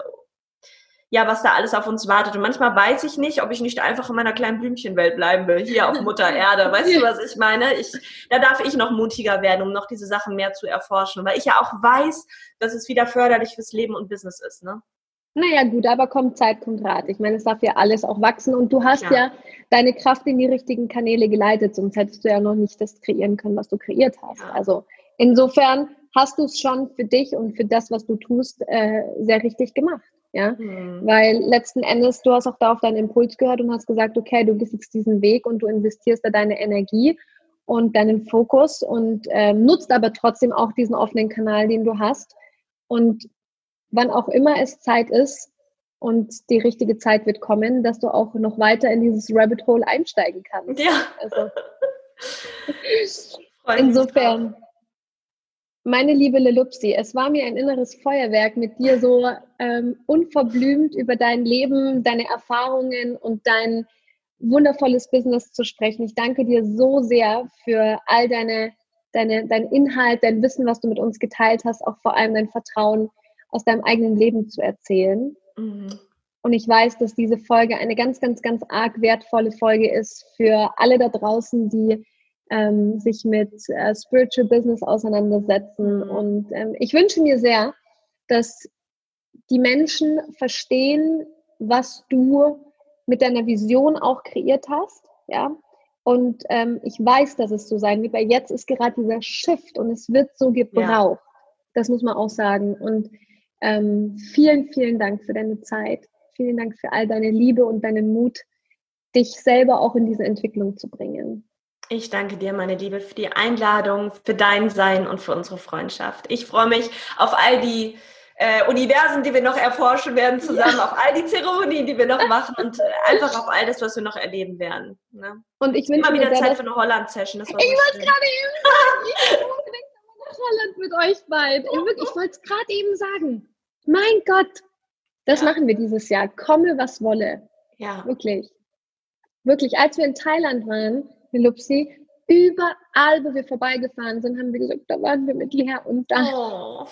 ja, was da alles auf uns wartet. Und manchmal weiß ich nicht, ob ich nicht einfach in meiner kleinen Blümchenwelt bleiben will, hier auf Mutter Erde. Weißt du, was ich meine? Ich, da darf ich noch mutiger werden, um noch diese Sachen mehr zu erforschen, weil ich ja auch weiß, dass es wieder förderlich fürs Leben und Business ist, ne? Naja, gut, aber kommt Zeit, kommt Rat. Ich meine, es darf ja alles auch wachsen und du hast ja. ja deine Kraft in die richtigen Kanäle geleitet, sonst hättest du ja noch nicht das kreieren können, was du kreiert hast. Ja. Also insofern hast du es schon für dich und für das, was du tust, äh, sehr richtig gemacht. Ja, mhm. weil letzten Endes, du hast auch da auf deinen Impuls gehört und hast gesagt, okay, du gehst jetzt diesen Weg und du investierst da deine Energie und deinen Fokus und äh, nutzt aber trotzdem auch diesen offenen Kanal, den du hast. Und wann auch immer es Zeit ist und die richtige Zeit wird kommen, dass du auch noch weiter in dieses Rabbit Hole einsteigen kannst. Ja. Also, insofern. Meine liebe Lelupsi, es war mir ein inneres Feuerwerk, mit dir so ähm, unverblümt über dein Leben, deine Erfahrungen und dein wundervolles Business zu sprechen. Ich danke dir so sehr für all deine, deine, dein Inhalt, dein Wissen, was du mit uns geteilt hast, auch vor allem dein Vertrauen aus deinem eigenen Leben zu erzählen. Mhm. Und ich weiß, dass diese Folge eine ganz, ganz, ganz arg wertvolle Folge ist für alle da draußen, die ähm, sich mit äh, Spiritual Business auseinandersetzen. Mhm. Und ähm, ich wünsche mir sehr, dass die Menschen verstehen, was du mit deiner Vision auch kreiert hast, ja. Und ähm, ich weiß, dass es so sein wird, weil jetzt ist gerade dieser Shift und es wird so gebraucht. Ja. Das muss man auch sagen. Und ähm, vielen, vielen Dank für deine Zeit. Vielen Dank für all deine Liebe und deinen Mut, dich selber auch in diese Entwicklung zu bringen. Ich danke dir, meine Liebe, für die Einladung, für dein Sein und für unsere Freundschaft. Ich freue mich auf all die äh, Universen, die wir noch erforschen werden, zusammen ja. auf all die Zeremonien, die wir noch machen und äh, einfach auf all das, was wir noch erleben werden. Ne? Und ich wünsche immer wieder Zeit für eine Holland-Session. Ich wollte es gerade eben sagen. nach Holland mit euch beiden. Ich, ich wollte es gerade eben sagen. Mein Gott, das ja. machen wir dieses Jahr. Komme, was wolle. Ja. Wirklich. Wirklich. Als wir in Thailand waren, Lupsi, überall, wo wir vorbeigefahren sind, haben wir gesagt, da waren wir mit Lea und da. Oh.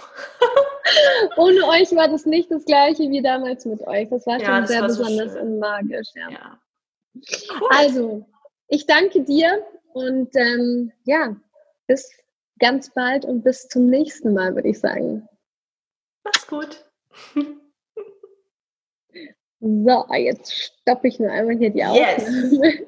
Ohne euch war das nicht das gleiche wie damals mit euch. Das war schon sehr war besonders so und magisch. Ja. ja. Cool. Also, ich danke dir und ähm, ja, bis ganz bald und bis zum nächsten Mal, würde ich sagen. Mach's gut. So, jetzt stoppe ich nur einmal hier die Aufnahme. Yes.